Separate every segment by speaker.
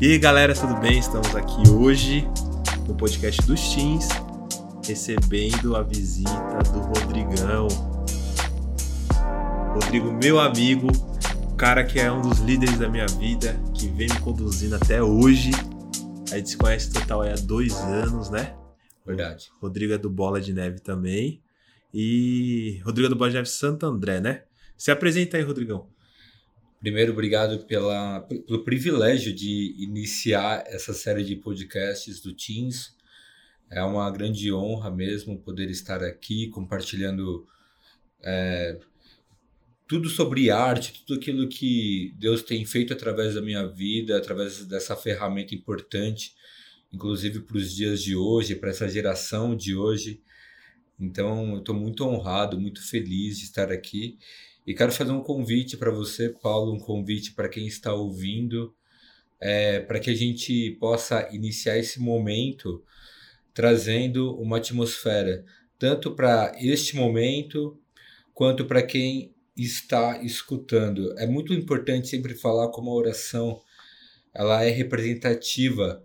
Speaker 1: E aí galera, tudo bem? Estamos aqui hoje no podcast dos Teens, recebendo a visita do Rodrigão. Rodrigo, meu amigo, o cara que é um dos líderes da minha vida, que vem me conduzindo até hoje. A gente se conhece total há dois anos, né?
Speaker 2: Verdade.
Speaker 1: Rodrigo é do Bola de Neve também. E Rodrigo é do Bola de Neve Santo André, né? Se apresenta aí, Rodrigão.
Speaker 2: Primeiro, obrigado pela, pelo privilégio de iniciar essa série de podcasts do Teams. É uma grande honra mesmo poder estar aqui compartilhando é, tudo sobre arte, tudo aquilo que Deus tem feito através da minha vida, através dessa ferramenta importante, inclusive para os dias de hoje, para essa geração de hoje. Então, eu estou muito honrado, muito feliz de estar aqui e quero fazer um convite para você, Paulo, um convite para quem está ouvindo, é, para que a gente possa iniciar esse momento trazendo uma atmosfera, tanto para este momento, quanto para quem está escutando. É muito importante sempre falar como a oração ela é representativa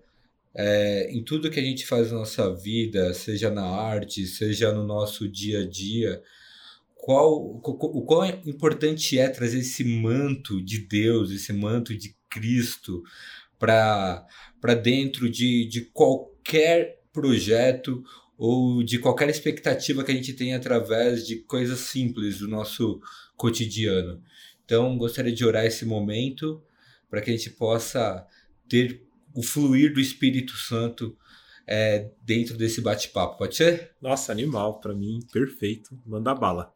Speaker 2: é, em tudo que a gente faz na nossa vida, seja na arte, seja no nosso dia a dia qual, o quão importante é trazer esse manto de Deus, esse manto de Cristo para dentro de, de qualquer projeto ou de qualquer expectativa que a gente tem através de coisas simples do nosso cotidiano. Então, gostaria de orar esse momento para que a gente possa ter o fluir do Espírito Santo é, dentro desse bate-papo. Pode ser?
Speaker 1: Nossa, animal, para mim, perfeito. Manda bala.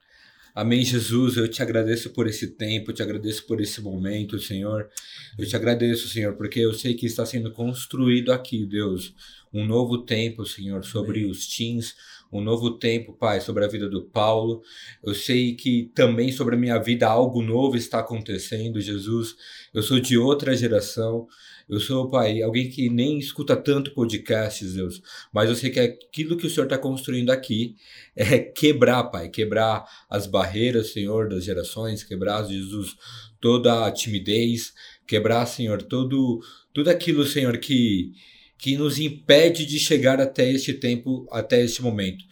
Speaker 2: Amém, Jesus. Eu te agradeço por esse tempo, eu te agradeço por esse momento, Senhor. Eu te agradeço, Senhor, porque eu sei que está sendo construído aqui, Deus, um novo tempo, Senhor, sobre Amém. os teens, um novo tempo, Pai, sobre a vida do Paulo. Eu sei que também sobre a minha vida algo novo está acontecendo, Jesus. Eu sou de outra geração. Eu sou, pai, alguém que nem escuta tanto podcasts, Deus, mas eu sei que aquilo que o Senhor está construindo aqui é quebrar, pai, quebrar as barreiras, Senhor, das gerações, quebrar, Jesus, toda a timidez, quebrar, Senhor, todo, tudo aquilo, Senhor, que, que nos impede de chegar até este tempo, até este momento.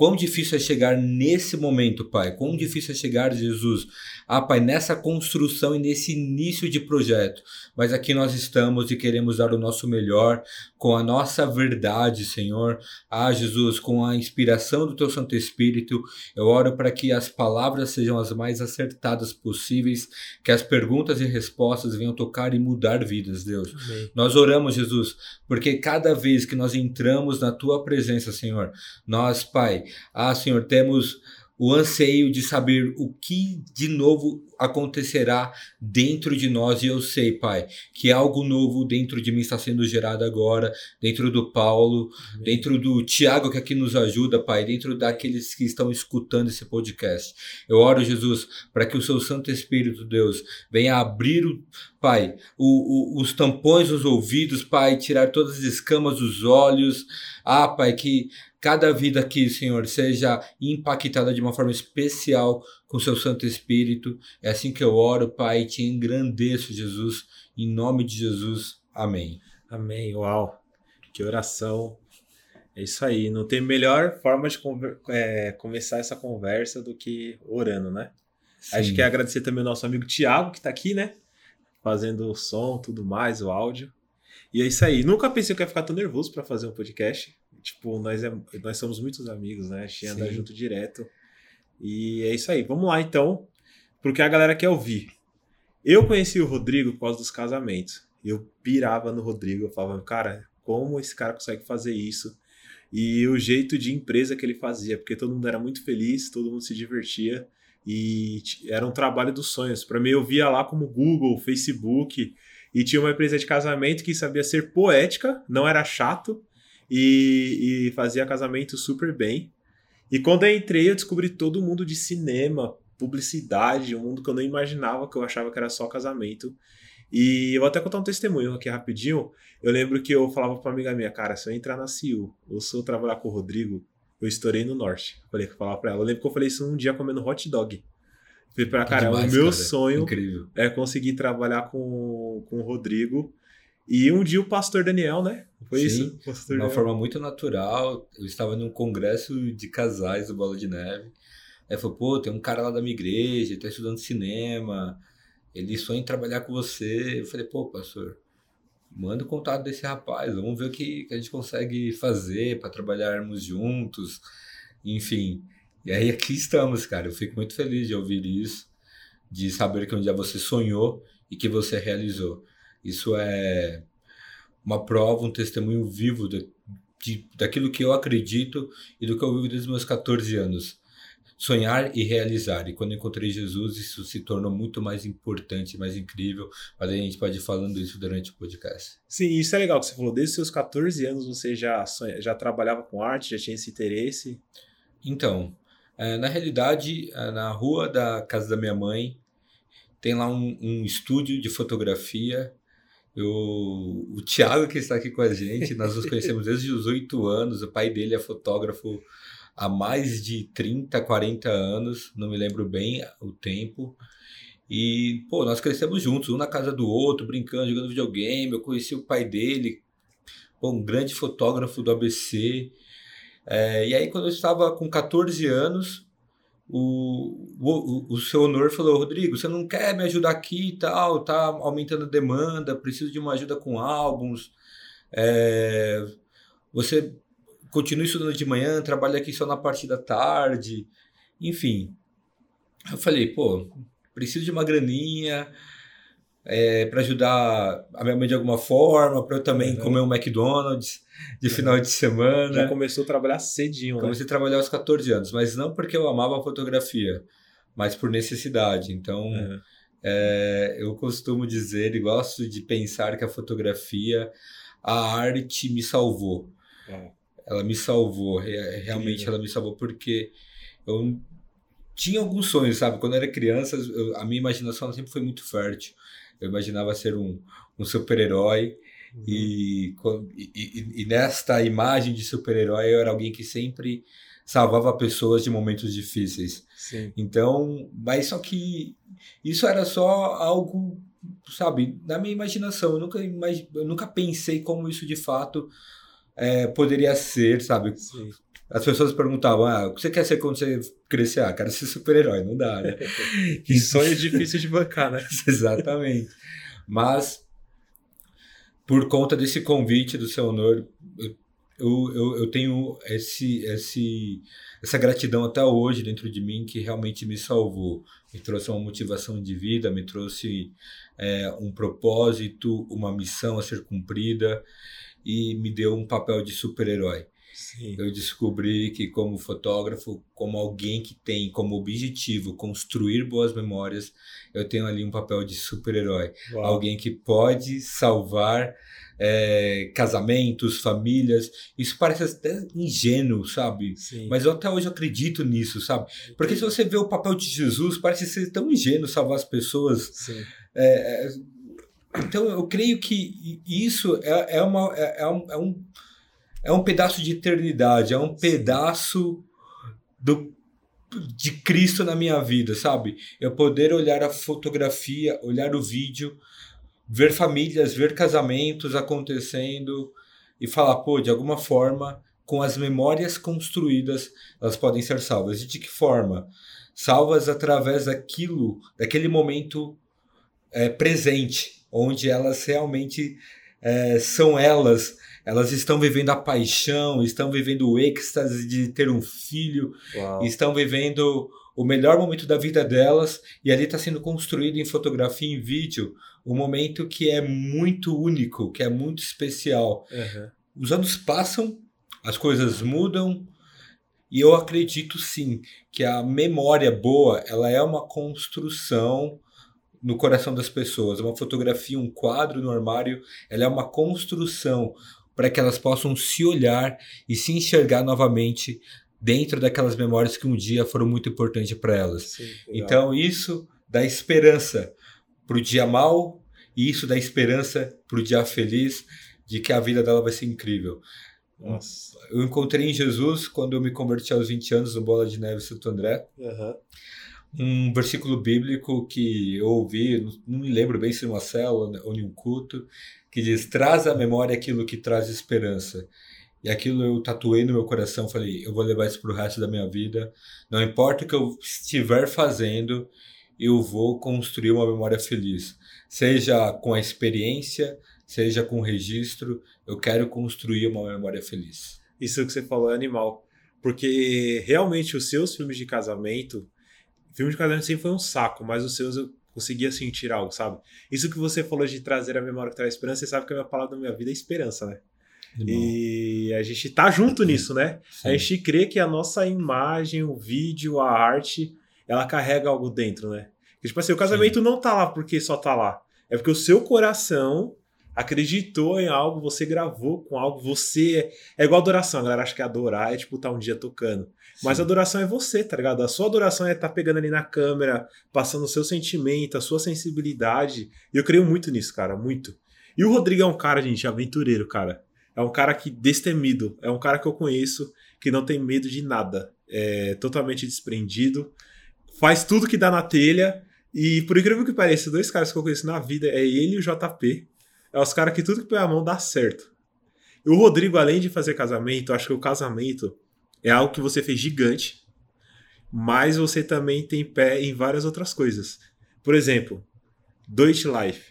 Speaker 2: Quão difícil é chegar nesse momento, Pai? Quão difícil é chegar, Jesus, ah, Pai, nessa construção e nesse início de projeto. Mas aqui nós estamos e queremos dar o nosso melhor com a nossa verdade, Senhor. Ah, Jesus, com a inspiração do Teu Santo Espírito, eu oro para que as palavras sejam as mais acertadas possíveis, que as perguntas e respostas venham tocar e mudar vidas, Deus. Amém. Nós oramos, Jesus, porque cada vez que nós entramos na Tua presença, Senhor, nós, Pai, ah, Senhor, temos o anseio de saber o que de novo acontecerá dentro de nós. E eu sei, Pai, que algo novo dentro de mim está sendo gerado agora, dentro do Paulo, Amém. dentro do Tiago que aqui nos ajuda, Pai, dentro daqueles que estão escutando esse podcast. Eu oro, Jesus, para que o seu Santo Espírito, Deus, venha abrir, o, Pai, o, o, os tampões dos ouvidos, Pai, tirar todas as escamas dos olhos. Ah, Pai, que cada vida aqui, Senhor, seja impactada de uma forma especial com seu Santo Espírito. É assim que eu oro, Pai, e te engrandeço, Jesus, em nome de Jesus. Amém.
Speaker 1: Amém. Uau, que oração. É isso aí. Não tem melhor forma de é, começar essa conversa do que orando, né? Sim. Acho que é agradecer também ao nosso amigo Tiago, que está aqui, né? Fazendo o som, tudo mais, o áudio. E é isso aí. Nunca pensei que ia ficar tão nervoso para fazer um podcast tipo, nós, é, nós somos muitos amigos, né? A gente anda junto direto. E é isso aí. Vamos lá, então, porque a galera quer ouvir. Eu conheci o Rodrigo por causa dos casamentos. Eu pirava no Rodrigo, eu falava, cara, como esse cara consegue fazer isso? E o jeito de empresa que ele fazia, porque todo mundo era muito feliz, todo mundo se divertia e era um trabalho dos sonhos. Para mim, eu via lá como Google, Facebook, e tinha uma empresa de casamento que sabia ser poética, não era chato, e, e fazia casamento super bem. E quando eu entrei, eu descobri todo mundo de cinema, publicidade, um mundo que eu não imaginava, que eu achava que era só casamento. E eu vou até contar um testemunho aqui rapidinho. Eu lembro que eu falava pra uma amiga minha, cara, se eu entrar na CIU ou se eu trabalhar com o Rodrigo, eu estourei no norte. Falei que falava pra ela. Eu lembro que eu falei isso um dia comendo hot dog. Falei pra cara, demais, o meu cara. sonho
Speaker 2: Incrível.
Speaker 1: é conseguir trabalhar com, com o Rodrigo E um dia o pastor Daniel, né? Foi Sim,
Speaker 2: isso? de uma Daniel. forma muito natural. Eu estava num congresso de casais do Bola de Neve. Aí falou, pô, tem um cara lá da minha igreja, ele tá estudando cinema, ele sonha em trabalhar com você. Eu falei, pô, pastor, manda o contato desse rapaz, vamos ver o que, que a gente consegue fazer para trabalharmos juntos, enfim. E aí aqui estamos, cara. Eu fico muito feliz de ouvir isso, de saber que um dia você sonhou e que você realizou. Isso é uma prova, um testemunho vivo de, de, daquilo que eu acredito e do que eu vivo desde os meus 14 anos. Sonhar e realizar. E quando encontrei Jesus, isso se tornou muito mais importante, mais incrível. Mas a gente pode ir falando isso durante o podcast.
Speaker 1: Sim, isso é legal que você falou. Desde os seus 14 anos você já, sonha, já trabalhava com arte, já tinha esse interesse?
Speaker 2: Então, é, na realidade, é, na rua da casa da minha mãe, tem lá um, um estúdio de fotografia. Eu, o Thiago, que está aqui com a gente, nós nos conhecemos desde os oito anos. O pai dele é fotógrafo há mais de 30, 40 anos, não me lembro bem o tempo. E, pô, nós crescemos juntos, um na casa do outro, brincando, jogando videogame. Eu conheci o pai dele, pô, um grande fotógrafo do ABC. É, e aí, quando eu estava com 14 anos, o, o, o seu Honor falou: Rodrigo, você não quer me ajudar aqui e tal? Tá aumentando a demanda, preciso de uma ajuda com álbuns. É, você continua estudando de manhã, trabalha aqui só na parte da tarde. Enfim. Eu falei: pô, preciso de uma graninha é, para ajudar a minha mãe de alguma forma, para eu também uhum. comer um McDonald's de uhum. final de semana.
Speaker 1: Já começou a trabalhar cedinho,
Speaker 2: né? Comecei a trabalhar aos 14 anos, mas não porque eu amava a fotografia, mas por necessidade. Então, uhum. é, eu costumo dizer e gosto de pensar que a fotografia, a arte me salvou. Uhum. Ela me salvou, realmente ela me salvou porque eu tinha alguns sonhos, sabe? Quando eu era criança, eu, a minha imaginação sempre foi muito fértil. Eu imaginava ser um, um super-herói. Uhum. E, e, e, nesta imagem de super-herói eu era alguém que sempre salvava pessoas de momentos difíceis. Sim. Então, mas só que isso era só algo, sabe, na minha imaginação. Eu nunca, imag... eu nunca pensei como isso de fato é, poderia ser, sabe? Sim. As pessoas perguntavam, ah, o que você quer ser quando você crescer? Ah, quero ser super-herói, não dá, né?
Speaker 1: que sonho difícil de bancar, né?
Speaker 2: Exatamente. Mas, por conta desse convite do seu honor, eu, eu, eu tenho esse, esse, essa gratidão até hoje dentro de mim que realmente me salvou. Me trouxe uma motivação de vida, me trouxe é, um propósito, uma missão a ser cumprida e me deu um papel de super-herói. Sim. Eu descobri que, como fotógrafo, como alguém que tem como objetivo construir boas memórias, eu tenho ali um papel de super-herói. Alguém que pode salvar é, casamentos, famílias. Isso parece até ingênuo, sabe? Sim. Mas eu até hoje acredito nisso, sabe? Porque se você vê o papel de Jesus, parece ser tão ingênuo salvar as pessoas. É, é, então eu creio que isso é, é, uma, é, é um, é um é um pedaço de eternidade, é um pedaço do, de Cristo na minha vida, sabe? Eu poder olhar a fotografia, olhar o vídeo, ver famílias, ver casamentos acontecendo e falar, pô, de alguma forma, com as memórias construídas, elas podem ser salvas. E de que forma? Salvas através daquilo, daquele momento é, presente, onde elas realmente é, são elas elas estão vivendo a paixão, estão vivendo o êxtase de ter um filho, Uau. estão vivendo o melhor momento da vida delas e ali está sendo construído em fotografia e em vídeo um momento que é muito único, que é muito especial. Uhum. Os anos passam, as coisas mudam e eu acredito sim que a memória boa ela é uma construção no coração das pessoas. Uma fotografia, um quadro no armário, ela é uma construção para que elas possam se olhar e se enxergar novamente dentro daquelas memórias que um dia foram muito importantes para elas. Sim, então isso dá esperança para o dia mal e isso dá esperança para o dia feliz de que a vida dela vai ser incrível. Nossa. Eu encontrei em Jesus quando eu me converti aos 20 anos no Bola de Neve Santo André. Uhum. um versículo bíblico que eu ouvi, não me lembro bem se numa célula ou em um culto, que diz: traz à memória aquilo que traz esperança. E aquilo eu tatuei no meu coração, falei, eu vou levar isso pro resto da minha vida. Não importa o que eu estiver fazendo, eu vou construir uma memória feliz. Seja com a experiência, seja com o registro, eu quero construir uma memória feliz.
Speaker 1: Isso que você falou é animal. Porque realmente os seus filmes de casamento, filme de casamento sempre foi um saco, mas os seus eu conseguia sentir algo, sabe? Isso que você falou de trazer a memória que traz esperança, você sabe que a minha palavra da minha vida é esperança, né? E a gente tá junto nisso, né? Sim. A gente crê que a nossa imagem, o vídeo, a arte, ela carrega algo dentro, né? Porque, tipo assim, o casamento Sim. não tá lá porque só tá lá. É porque o seu coração acreditou em algo, você gravou com algo, você. É igual adoração, a galera acha que adorar é tipo estar tá um dia tocando. Sim. Mas a adoração é você, tá ligado? A sua adoração é estar tá pegando ali na câmera, passando o seu sentimento, a sua sensibilidade. E eu creio muito nisso, cara, muito. E o Rodrigo é um cara, gente, aventureiro, cara. É um cara que destemido, é um cara que eu conheço que não tem medo de nada. É totalmente desprendido, faz tudo que dá na telha. E por incrível que pareça, dois caras que eu conheço na vida é ele e o JP. É os caras que tudo que põe a mão dá certo. E o Rodrigo, além de fazer casamento, acho que o casamento é algo que você fez gigante, mas você também tem pé em várias outras coisas. Por exemplo, Deutsche Life.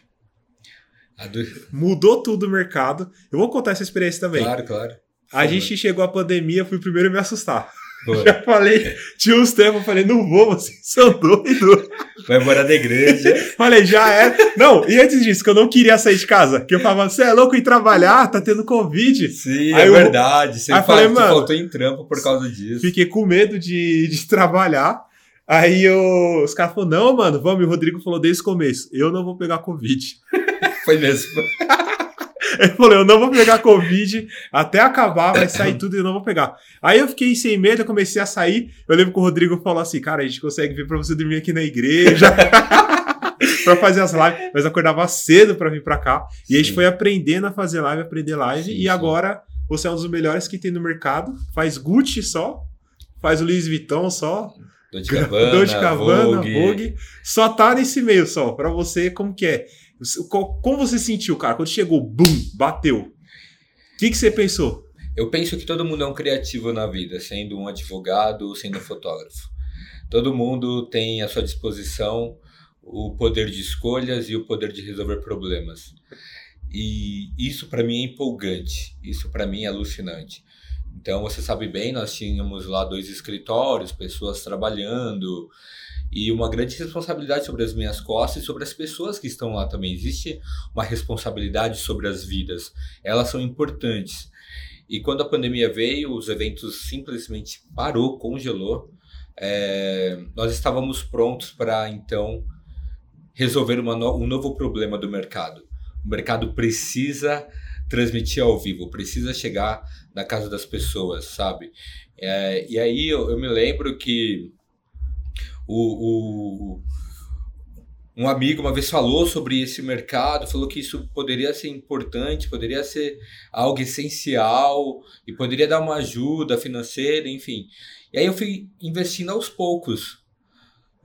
Speaker 1: Do... Mudou tudo o mercado. Eu vou contar essa experiência também.
Speaker 2: Claro, claro.
Speaker 1: A gente chegou à pandemia, fui o primeiro a me assustar. Já falei, tinha uns tempos, eu falei, não vou, vocês são doidos.
Speaker 2: Vai morar na igreja.
Speaker 1: falei, já é. Não, e antes disso, que eu não queria sair de casa, que eu falava, você é louco em trabalhar, tá tendo Covid.
Speaker 2: Sim, aí é eu, verdade. Você aí falei, mano, faltou em trampo por causa disso.
Speaker 1: Fiquei com medo de, de trabalhar. Aí eu, os caras falaram, não, mano, vamos. E o Rodrigo falou desde o começo, eu não vou pegar Covid.
Speaker 2: Foi mesmo.
Speaker 1: Ele falou: eu não vou pegar Covid, até acabar, vai sair tudo e eu não vou pegar. Aí eu fiquei sem medo, eu comecei a sair. Eu lembro que o Rodrigo falou assim: cara, a gente consegue vir pra você dormir aqui na igreja. pra fazer as lives, mas eu acordava cedo para vir para cá. Sim. E a gente foi aprendendo a fazer live, aprender live. Sim, e sim. agora você é um dos melhores que tem no mercado. Faz Gucci só, faz o Louis Vuitton só.
Speaker 2: Dolce Cabana, Dolce Cabana Vogue.
Speaker 1: Vogue. Só tá nesse meio só. Para você, como que é? Como você sentiu, cara? Quando chegou, bum, bateu. O que, que você pensou?
Speaker 2: Eu penso que todo mundo é um criativo na vida, sendo um advogado, sendo um fotógrafo. Todo mundo tem à sua disposição o poder de escolhas e o poder de resolver problemas. E isso para mim é empolgante, isso para mim é alucinante. Então você sabe bem, nós tínhamos lá dois escritórios, pessoas trabalhando, e uma grande responsabilidade sobre as minhas costas e sobre as pessoas que estão lá também. Existe uma responsabilidade sobre as vidas, elas são importantes. E quando a pandemia veio, os eventos simplesmente parou, congelou. É, nós estávamos prontos para então resolver no, um novo problema do mercado. O mercado precisa transmitir ao vivo, precisa chegar na casa das pessoas, sabe? É, e aí eu, eu me lembro que o, o, um amigo uma vez falou sobre esse mercado, falou que isso poderia ser importante, poderia ser algo essencial e poderia dar uma ajuda financeira, enfim. E aí eu fui investindo aos poucos.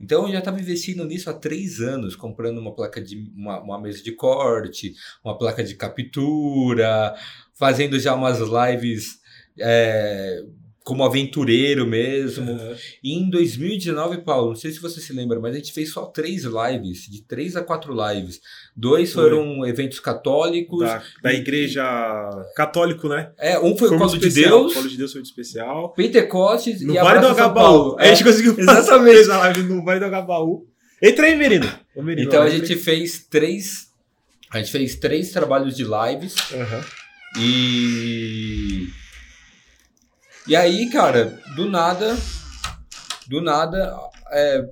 Speaker 2: Então eu já estava investindo nisso há três anos, comprando uma placa de uma, uma mesa de corte, uma placa de captura, fazendo já umas lives é, como aventureiro mesmo. Uhum. E em 2019, Paulo, não sei se você se lembra, mas a gente fez só três lives, de três a quatro lives. Dois foi. foram eventos católicos.
Speaker 1: Da, da igreja católico, né?
Speaker 2: É, um foi, foi o Colo de Deus.
Speaker 1: O Colo de Deus foi muito especial.
Speaker 2: Pentecostes
Speaker 1: no e Vale do Agabaú. É. A gente conseguiu Exatamente. a live no Vale do Agabaú. Entra aí, Merino.
Speaker 2: Merino então a gente fez três. A gente fez três trabalhos de lives.
Speaker 1: Uhum.
Speaker 2: E e aí, cara, do nada, do nada, é...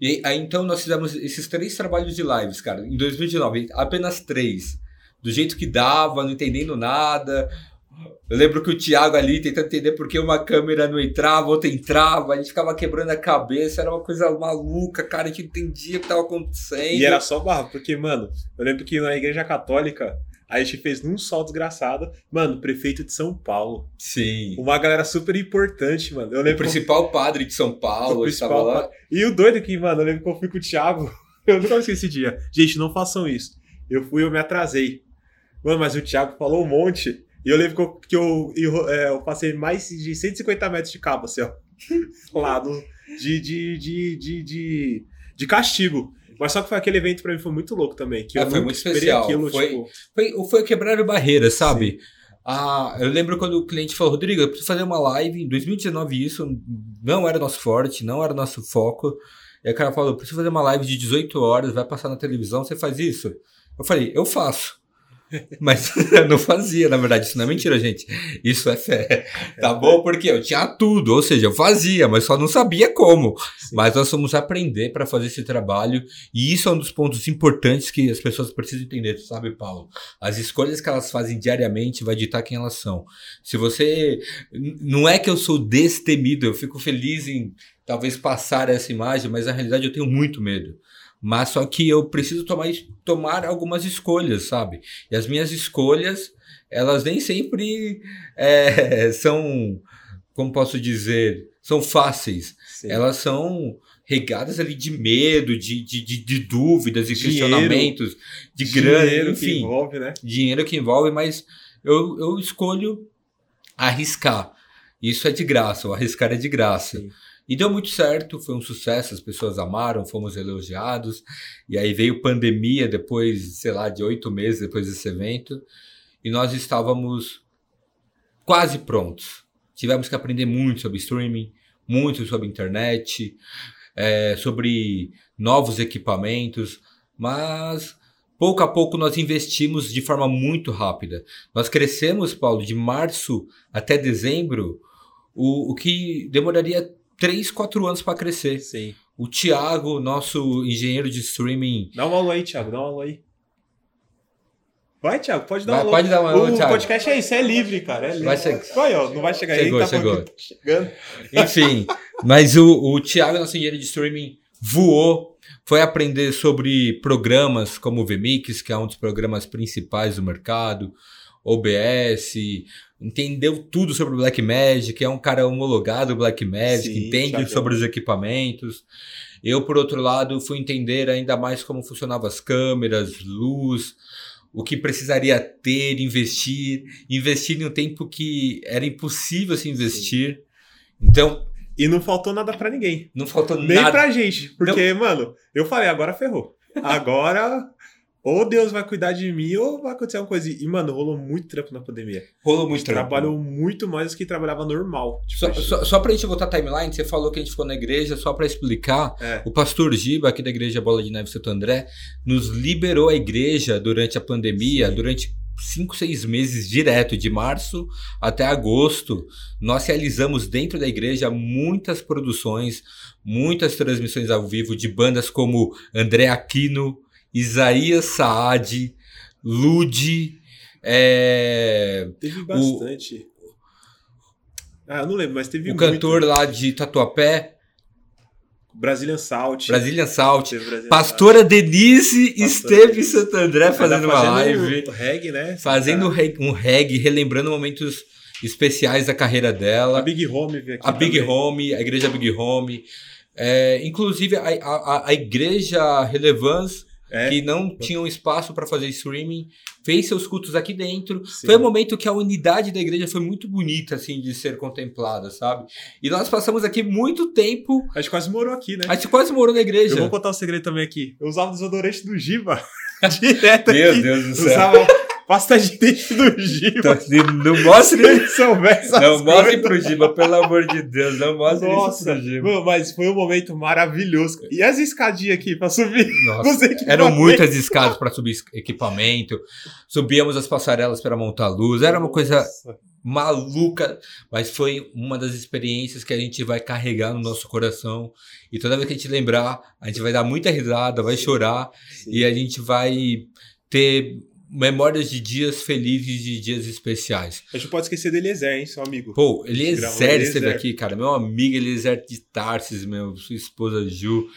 Speaker 2: E aí, então, nós fizemos esses três trabalhos de lives, cara, em 2019, apenas três. Do jeito que dava, não entendendo nada. Eu lembro que o Thiago ali tentando entender por que uma câmera não entrava, outra entrava, a gente ficava quebrando a cabeça, era uma coisa maluca, cara, a gente entendia o que estava acontecendo.
Speaker 1: E era só barra, porque, mano, eu lembro que na igreja católica Aí a gente fez num sol desgraçado. Mano, prefeito de São Paulo.
Speaker 2: Sim.
Speaker 1: Uma galera super importante, mano. Eu
Speaker 2: O
Speaker 1: lembro
Speaker 2: principal padre de São Paulo
Speaker 1: o principal-
Speaker 2: lá.
Speaker 1: E o doido aqui, mano, eu lembro que eu fui com o Thiago. Eu nunca esqueci esse dia. Gente, não façam isso. Eu fui, eu me atrasei. Mano, mas o Thiago falou um monte. E eu lembro que eu, que eu, eu, é, eu passei mais de 150 metros de cabo, assim, ó. Lá do, de, de, de, de, de, de castigo. Mas só que foi aquele evento pra mim foi muito louco também. Que
Speaker 2: É,
Speaker 1: eu
Speaker 2: foi muito especial.
Speaker 1: aquilo,
Speaker 2: Foi-
Speaker 1: tipo.
Speaker 2: Foi, foi quebrar barreiras, sabe? Ah, eu lembro quando o cliente falou, Rodrigo, eu preciso fazer uma live. Em 2019 isso não era nosso forte, não era nosso foco. E o cara falou, eu preciso fazer uma live de 18 horas, vai passar na televisão, você faz isso? Eu falei, eu faço. Mas eu não fazia, na verdade, isso não é mentira, gente. Isso é fé. Tá bom? Porque eu tinha tudo, ou seja, eu fazia, mas só não sabia como.
Speaker 1: Sim.
Speaker 2: Mas nós vamos aprender para fazer esse trabalho, e isso é um dos pontos importantes que as pessoas precisam entender, sabe, Paulo? As escolhas que elas fazem diariamente vai ditar quem elas são. Se você. Não é que eu sou destemido, eu fico feliz em talvez passar essa imagem, mas na realidade eu tenho muito medo. Mas só que eu preciso tomar, tomar algumas escolhas, sabe? E as minhas escolhas, elas nem sempre é, são, como posso dizer, são fáceis
Speaker 1: Sim.
Speaker 2: elas são regadas ali de medo, de, de, de, de dúvidas e
Speaker 1: Dinheiro.
Speaker 2: questionamentos, de grana,
Speaker 1: Dinheiro que
Speaker 2: enfim,
Speaker 1: envolve, né?
Speaker 2: dinheiro que envolve, mas eu, eu escolho arriscar. Isso é de graça, o arriscar é de graça.
Speaker 1: Sim.
Speaker 2: E deu muito certo, foi um sucesso, as pessoas amaram, fomos elogiados. E aí veio pandemia depois, sei lá, de oito meses depois desse evento. E nós estávamos quase prontos. Tivemos que aprender muito sobre streaming, muito sobre internet, eh, sobre novos equipamentos, mas pouco a pouco nós investimos de forma muito rápida. Nós crescemos, Paulo, de março até dezembro, o, o que demoraria 3, 4 anos para crescer.
Speaker 1: Sim.
Speaker 2: O Thiago, nosso engenheiro de streaming,
Speaker 1: Dá um alô aí, Thiago. Dá um alô aí. Vai, Thiago, pode dar
Speaker 2: Vai,
Speaker 1: um alô.
Speaker 2: pode dar um alô,
Speaker 1: O
Speaker 2: Thiago.
Speaker 1: podcast é isso, é livre, cara. É livre.
Speaker 2: Vai ser-
Speaker 1: Vai, ó, não vai chegar
Speaker 2: Chegou,
Speaker 1: aí, tá
Speaker 2: chegou.
Speaker 1: chegando.
Speaker 2: Enfim, mas o, o Thiago, nosso engenheiro de streaming, voou, foi aprender sobre programas como o VMix, que é um dos programas principais do mercado, OBS, entendeu tudo sobre o Blackmagic, é um cara homologado Blackmagic,
Speaker 1: Sim,
Speaker 2: entende
Speaker 1: Thiagão.
Speaker 2: sobre os equipamentos. Eu, por outro lado, fui entender ainda mais como funcionavam as câmeras, luz, o que precisaria ter, investir, investir em um tempo que era impossível se investir. Então,
Speaker 1: E não faltou nada pra ninguém.
Speaker 2: não faltou
Speaker 1: Nem
Speaker 2: nada.
Speaker 1: pra gente. Porque, mano, eu falei, agora ferrou. Agora, ou Deus vai cuidar de mim, ou vai acontecer alguma coisa. E, mano, rolou muito trampo na pandemia.
Speaker 2: Rolou muito trampo.
Speaker 1: Trabalhou muito mais do que trabalhava normal. Tipo,
Speaker 2: Só,
Speaker 1: gente-
Speaker 2: só, só pra gente voltar a timeline, você falou que a gente ficou na igreja, só pra explicar,
Speaker 1: É.
Speaker 2: o pastor Giba, aqui da igreja Bola de Neve Santo André, nos liberou a igreja durante a pandemia,
Speaker 1: Sim.
Speaker 2: durante cinco, seis meses direto, de março até agosto. Nós realizamos dentro da igreja muitas produções, muitas transmissões ao vivo de bandas como André Aquino, Isaías Saad, Lude, é,
Speaker 1: Teve bastante. Ah, eu não lembro, mas teve
Speaker 2: o
Speaker 1: muito.
Speaker 2: cantor lá de Tatuapé,
Speaker 1: Brazilian Salt.
Speaker 2: Brazilian Salt, Pastora Denise
Speaker 1: Pastora
Speaker 2: esteve em
Speaker 1: Denise.
Speaker 2: Santo André
Speaker 1: Salt.
Speaker 2: fazendo uma
Speaker 1: Tá
Speaker 2: live,
Speaker 1: o reggae, né?
Speaker 2: fazendo
Speaker 1: Tá.
Speaker 2: um reggae, relembrando momentos especiais da carreira
Speaker 1: A
Speaker 2: dela.
Speaker 1: Big Home veio aqui.
Speaker 2: A Big
Speaker 1: também.
Speaker 2: Home, a igreja Big Home. É, inclusive a, a, a igreja Relevance,
Speaker 1: É.
Speaker 2: que não tinha um espaço para fazer streaming, fez seus cultos aqui dentro.
Speaker 1: Sim.
Speaker 2: Foi um momento que a unidade da igreja foi muito bonita, assim, de ser contemplada, sabe? E nós passamos aqui muito tempo.
Speaker 1: A gente quase morou aqui, né?
Speaker 2: A gente quase morou na igreja.
Speaker 1: Eu vou contar um segredo também aqui. Eu usava o desodorante do Giba. Direto
Speaker 2: Meu
Speaker 1: aqui.
Speaker 2: Deus do céu.
Speaker 1: Usava pasta de dente do Giba.
Speaker 2: Então, Não mostre
Speaker 1: Se ele souber essas
Speaker 2: Não mostre
Speaker 1: coisas.
Speaker 2: pro Giba, pelo amor de Deus, não mostre isso pro Giba.
Speaker 1: mano, mas foi um momento maravilhoso. E as escadinhas aqui pra subir?
Speaker 2: Nossa, eram muitas escadas para subir equipamento, subíamos as passarelas para montar luz, era uma coisa
Speaker 1: Nossa,
Speaker 2: maluca, mas foi uma das experiências que a gente vai carregar no nosso coração. E toda vez que a gente lembrar, a gente vai dar muita risada, vai chorar
Speaker 1: sim.
Speaker 2: e a gente vai ter memórias de dias felizes, de dias especiais.
Speaker 1: A gente pode esquecer do Eliezer, hein, seu amigo.
Speaker 2: Pô, Eliezer
Speaker 1: Eliezer.
Speaker 2: esteve aqui, cara. Meu amigo Eliezer de Tarsis, meu, sua esposa Ju.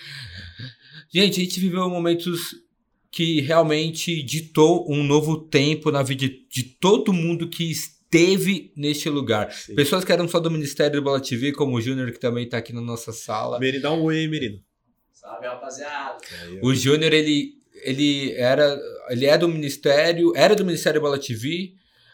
Speaker 2: Gente, a gente viveu momentos que realmente ditou um novo tempo na vida de, de todo mundo que esteve neste lugar.
Speaker 1: Sim.
Speaker 2: Pessoas que eram só do Ministério do Bola TV, como o Júnior, que também está aqui na nossa sala.
Speaker 1: Merino, dá um oi aí, Merino.
Speaker 3: Salve, rapaziada.
Speaker 2: O Júnior, ele, ele era ele é do Ministério, era do Ministério Bola TV,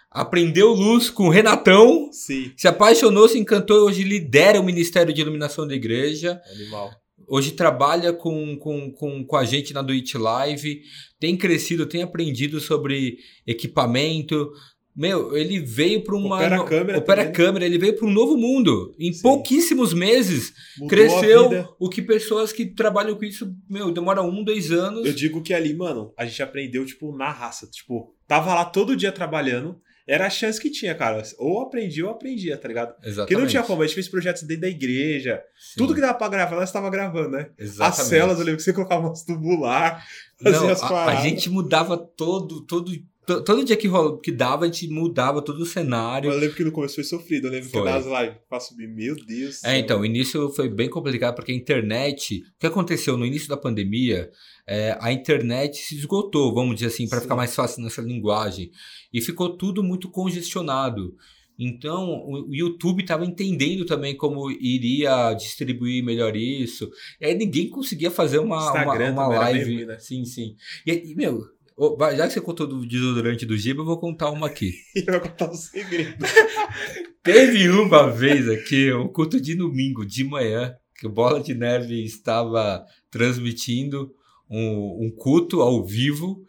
Speaker 2: aprendeu luz com o Renatão,
Speaker 1: Sim,
Speaker 2: se apaixonou, se encantou e hoje lidera o Ministério de Iluminação da Igreja.
Speaker 1: animal.
Speaker 2: Hoje trabalha com, com, com, com a gente na Do It Live, tem crescido, tem aprendido sobre equipamento. Meu, ele veio para uma.
Speaker 1: Opera câmera
Speaker 2: Opera
Speaker 1: também.
Speaker 2: câmera, ele veio para um novo mundo. Em
Speaker 1: Sim.
Speaker 2: pouquíssimos meses,
Speaker 1: Mudou a
Speaker 2: cresceu o que pessoas que trabalham com isso, meu, demora um, dois anos.
Speaker 1: Eu digo que ali, mano, a gente aprendeu, tipo, na raça. Tipo, tava lá todo dia trabalhando. Era a chance que tinha, cara. Ou aprendia ou aprendia, tá ligado?
Speaker 2: Exatamente.
Speaker 1: Porque não tinha como. A gente fez projetos dentro da igreja.
Speaker 2: Sim,
Speaker 1: Tudo que dava pra gravar, nós tava gravando, né?
Speaker 2: exatamente.
Speaker 1: As celas, eu lembro que você colocava umas tubular, fazia
Speaker 2: Não,
Speaker 1: as
Speaker 2: a, a
Speaker 1: paradas.
Speaker 2: gente mudava todo, todo, to- todo dia que, rola, que dava, a gente mudava todo o cenário.
Speaker 1: Eu lembro que no começo foi sofrido. Eu lembro
Speaker 2: Foi.
Speaker 1: que nas lives pra subir, meu Deus.
Speaker 2: É, então, o início foi bem complicado porque a internet. O que aconteceu no início da pandemia? é, a internet se esgotou, vamos dizer assim, para ficar mais fácil nessa linguagem. E ficou tudo muito congestionado. Então, o YouTube estava entendendo também como iria distribuir melhor isso. E aí ninguém conseguia fazer uma, uma,
Speaker 1: Instagram
Speaker 2: uma live.
Speaker 1: né?
Speaker 2: Sim, sim. E, aí, meu, já que você contou do desodorante do Giba, eu vou contar uma aqui.
Speaker 1: E vai contar um segredo.
Speaker 2: Teve uma vez aqui, um culto de domingo, de manhã, que o Bola de Neve estava transmitindo um, um culto ao vivo.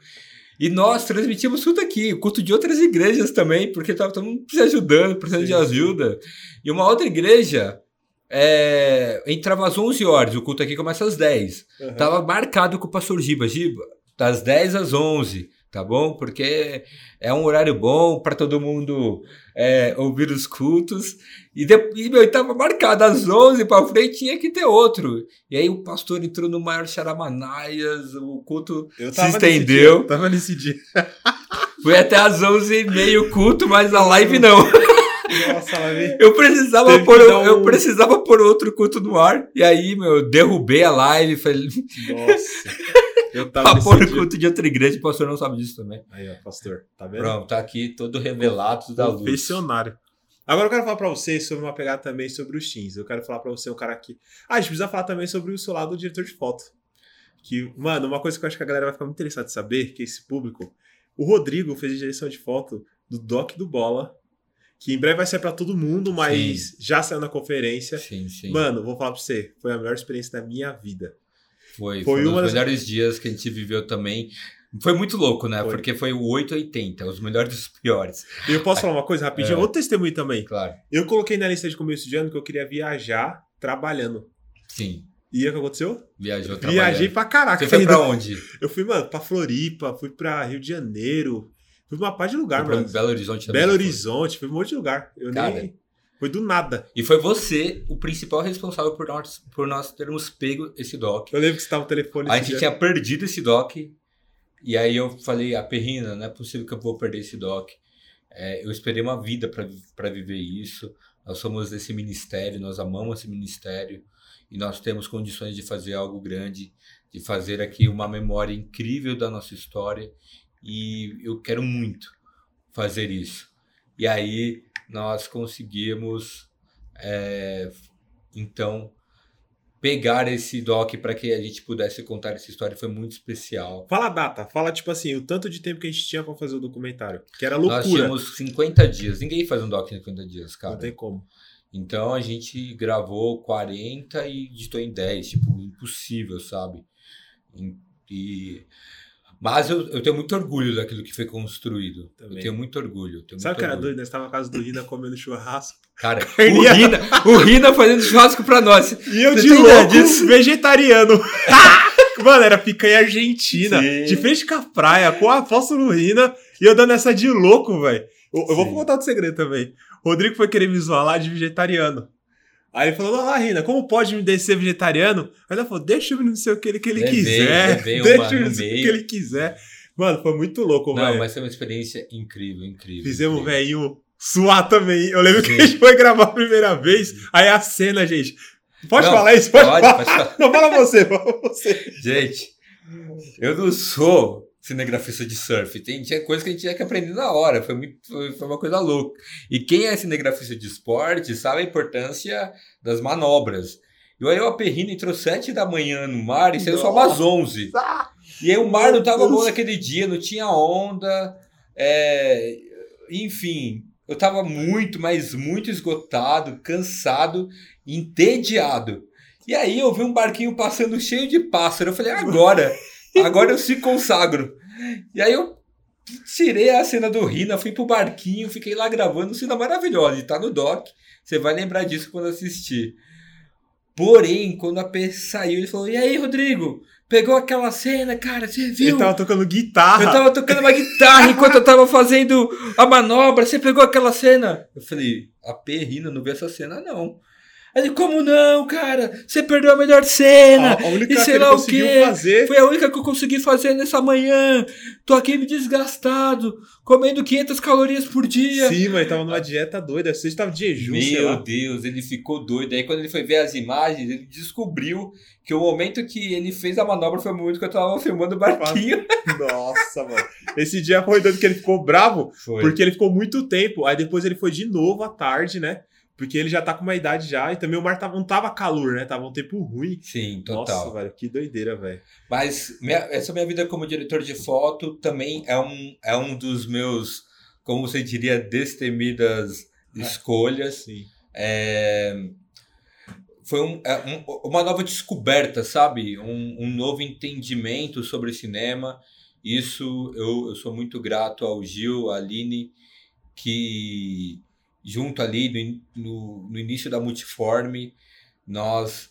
Speaker 2: E nós transmitimos tudo aqui, o culto de outras igrejas também, porque estava todo mundo se ajudando, precisando de
Speaker 1: Sim, sim.
Speaker 2: ajuda. E uma outra igreja é, entrava às 11 horas, o culto aqui começa às 10.
Speaker 1: Uhum.
Speaker 2: Tava marcado com o pastor Giba. Giba, das 10 às 11, tá bom? Porque é um horário bom para todo mundo é, ouvir os cultos. E, de, e meu, tava marcado às 11 para frente, tinha que ter outro. E aí o pastor entrou no maior charamanaias, o culto
Speaker 1: Eu
Speaker 2: se estendeu.
Speaker 1: Dia, tava nesse dia.
Speaker 2: foi até às 11h30 o culto, mas a live não.
Speaker 1: Nossa.
Speaker 2: Eu precisava,
Speaker 1: Teve
Speaker 2: pôr,
Speaker 1: dar
Speaker 2: eu
Speaker 1: um-
Speaker 2: precisava pôr outro culto no ar. E aí, meu, eu derrubei a live, falei,
Speaker 1: Nossa. Eu tava
Speaker 2: pra
Speaker 1: nesse
Speaker 2: pôr o
Speaker 1: dia.
Speaker 2: culto de outra igreja, o pastor não sabe disso também.
Speaker 1: Aí, ó, pastor. Tá vendo?
Speaker 2: Pronto, tá aqui todo revelado da luz.
Speaker 1: Confessionário. Agora eu quero falar pra vocês sobre uma pegada também sobre os teens. Eu quero falar pra você um cara aqui. Ah, a gente precisa falar também sobre o seu lado do diretor de foto. Que, mano, uma coisa que eu acho que a galera vai ficar muito interessada em saber, que esse público. O Rodrigo fez a direção de foto do Doc do Bola. Que em breve vai sair pra todo mundo, mas já saiu na conferência.
Speaker 2: Sim, sim.
Speaker 1: Mano, vou falar pra você, foi a melhor experiência da minha vida.
Speaker 2: Foi,
Speaker 1: foi
Speaker 2: foi um dos
Speaker 1: das-
Speaker 2: melhores dias que a gente viveu também. Foi muito louco, né?
Speaker 1: Foi.
Speaker 2: Porque foi o 880, os melhores dos piores.
Speaker 1: E eu posso falar uma coisa rapidinho?
Speaker 2: É.
Speaker 1: Outro testemunho também.
Speaker 2: Claro.
Speaker 1: Eu coloquei na lista de começo de ano que eu queria viajar trabalhando.
Speaker 2: Sim.
Speaker 1: E o que aconteceu?
Speaker 2: Viajou
Speaker 1: Viajei pra caraca.
Speaker 2: Você foi
Speaker 1: ainda.
Speaker 2: pra onde?
Speaker 1: Eu fui, mano, pra Floripa, fui pra Rio de Janeiro, fui pra uma parte de lugar, mano.
Speaker 2: Belo Horizonte também.
Speaker 1: Belo. Horizonte, fui pra um monte de lugar. Eu
Speaker 2: Cara.
Speaker 1: nem. Foi do nada.
Speaker 2: E foi você o principal responsável por nós, por nós termos pego esse doc.
Speaker 1: Eu lembro que você tava no telefone.
Speaker 2: A gente
Speaker 1: dia.
Speaker 2: tinha perdido esse doc. E aí eu falei, a Perrina, não é possível que eu vou perder esse doc. É, eu esperei uma vida para viver isso. Nós somos desse ministério, nós amamos esse ministério. E nós temos condições de fazer algo grande, de fazer aqui uma memória incrível da nossa história. E eu quero muito fazer isso. E aí nós conseguimos, é, então, pegar esse doc para que a gente pudesse contar essa história. Foi muito especial.
Speaker 1: Fala a data, fala tipo assim, o tanto de tempo que a gente tinha pra fazer o documentário. Que era
Speaker 2: Nós
Speaker 1: loucura.
Speaker 2: tínhamos 50 dias. Ninguém faz um doc em 50 dias, cara.
Speaker 1: Não tem como.
Speaker 2: Então a gente gravou 40 e editou em 10. Tipo, impossível, sabe? E, e- Mas eu, eu tenho muito orgulho daquilo que foi construído.
Speaker 1: Também.
Speaker 2: Eu tenho muito orgulho. tenho
Speaker 1: Sabe o que era doido? Nós tava na casa do Rina comendo churrasco.
Speaker 2: Cara, o Rina, o Rina fazendo churrasco pra nós.
Speaker 1: E eu
Speaker 2: Você
Speaker 1: de louco,
Speaker 2: disso?
Speaker 1: vegetariano. Mano, era picanha argentina.
Speaker 2: Sim.
Speaker 1: De frente com a praia, com a apóstolo Rina. E eu dando essa de louco, velho. Eu, eu vou contar outro segredo também. O Rodrigo foi querer me zoar lá de vegetariano. Aí ele falou, não, Rina, como pode me descer vegetariano? Aí ela falou, deixa eu não sei o que ele, que ele
Speaker 2: Levei-
Speaker 1: quiser.
Speaker 2: levei
Speaker 1: deixa eu não sei o que ele quiser. Mano, foi muito louco,
Speaker 2: Não,
Speaker 1: velho.
Speaker 2: mas foi uma experiência incrível, incrível.
Speaker 1: Fizemos um
Speaker 2: incrível.
Speaker 1: velhinho suar também. Eu lembro que a gente foi gravar a primeira vez. Aí a cena, gente. Pode
Speaker 2: Não,
Speaker 1: falar isso? Pode,
Speaker 2: pode,
Speaker 1: falar.
Speaker 2: pode falar.
Speaker 1: Não, fala você, fala você.
Speaker 2: Gente, Eu não sou cinegrafista de surf. Tem, tinha coisa que a gente tinha que aprender na hora. Foi, muito, foi, foi uma coisa louca. E quem é cinegrafista de esporte sabe a importância das manobras. E aí o Aperrino entrou sete da manhã no mar e saiu só umas onze. E aí o mar não tava bom naquele dia, não tinha onda. É, enfim, eu tava muito, mas muito esgotado, cansado, entediado. E aí eu vi um barquinho passando cheio de pássaro. Eu falei, agora, agora eu se consagro. E aí eu tirei a cena do Rina, fui pro barquinho, fiquei lá gravando, cena maravilhosa. E tá no doc, você vai lembrar disso quando assistir. Porém, quando a P saiu, ele falou: E aí, Rodrigo? Pegou aquela cena, cara, você viu?
Speaker 1: Ele tava tocando guitarra.
Speaker 2: Eu tava tocando uma guitarra enquanto eu tava fazendo a manobra. Você pegou aquela cena? Eu falei, a P rindo, não vi essa cena, não. Ele, como não, cara? Você perdeu a melhor cena.
Speaker 1: A, a única
Speaker 2: e
Speaker 1: que
Speaker 2: sei
Speaker 1: ele
Speaker 2: lá o
Speaker 1: conseguiu
Speaker 2: quê.
Speaker 1: fazer.
Speaker 2: Foi a única que eu consegui fazer nessa manhã. Tô aqui me desgastado, comendo 500 calorias por dia.
Speaker 1: Sim, mas tava numa dieta doida. Você tava de jejum, sei
Speaker 2: Meu
Speaker 1: lá.
Speaker 2: Deus, ele ficou doido. Aí quando ele foi ver as imagens, ele descobriu que o momento que ele fez a manobra foi o momento que eu tava filmando o barquinho.
Speaker 1: Nossa, mano. Esse dia foi doido que ele ficou bravo,
Speaker 2: Foi.
Speaker 1: porque ele ficou muito tempo. Aí depois ele foi de novo à tarde, né? Porque ele já tá com uma idade já. E também o mar tava, não tava calor, né? Tava um tempo ruim.
Speaker 2: Sim, total.
Speaker 1: Nossa, velho, que doideira, velho.
Speaker 2: Mas minha- essa minha vida como diretor de foto também é um, é um dos meus, como você diria, destemidas escolhas.
Speaker 1: Sim.
Speaker 2: É, foi um- é um- uma nova descoberta, sabe? Um, um novo entendimento sobre cinema. Isso eu, eu sou muito grato ao Gil, à Aline, que junto ali no, no, início da Multiforme, nós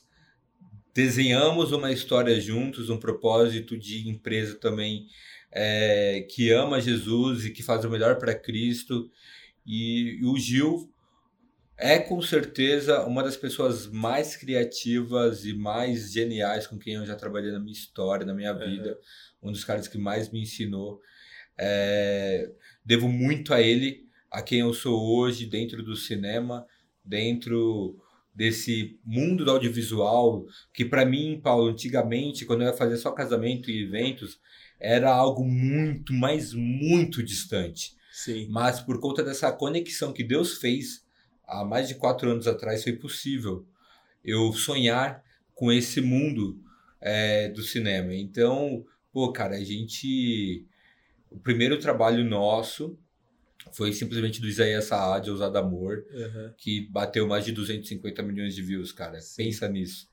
Speaker 2: desenhamos uma história juntos, um propósito de empresa também é, que ama Jesus e que faz o melhor para Cristo. E, e o Gil é com certeza uma das pessoas mais criativas e mais geniais com quem eu já trabalhei na minha história, na minha vida. Um dos caras que mais me ensinou. É, devo muito a ele, a quem eu sou hoje dentro do cinema, dentro desse mundo do audiovisual, que para mim, Paulo, antigamente, quando eu ia fazer só casamento e eventos, era algo muito, mas muito distante.
Speaker 1: Sim.
Speaker 2: Mas por conta dessa conexão que Deus fez há mais de quatro anos atrás, foi possível eu sonhar com esse mundo é, do cinema. Então, pô, cara, a gente. O primeiro trabalho nosso foi simplesmente do Isaías Saad, Ousado Amor,
Speaker 1: Aham.
Speaker 2: que bateu mais de 250 milhões de views, cara.
Speaker 1: Sim.
Speaker 2: Pensa nisso.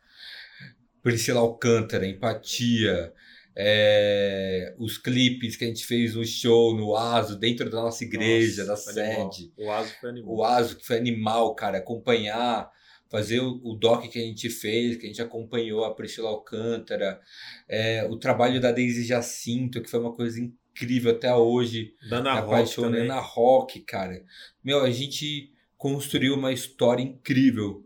Speaker 2: Priscila Alcântara, Empatia, é, os clipes que a gente fez no show, no ASO, dentro da nossa igreja,
Speaker 1: Nossa,
Speaker 2: da
Speaker 1: animal.
Speaker 2: sede.
Speaker 1: O Aso foi animal.
Speaker 2: O ASO, que foi animal, cara, acompanhar, fazer o, o doc que a gente fez, que a gente acompanhou a Priscila Alcântara, é, o trabalho da Daisy Jacinto, que foi uma coisa incrível até hoje
Speaker 1: Dana
Speaker 2: me
Speaker 1: Rock também.
Speaker 2: na rock, cara. Meu, a gente construiu uma história incrível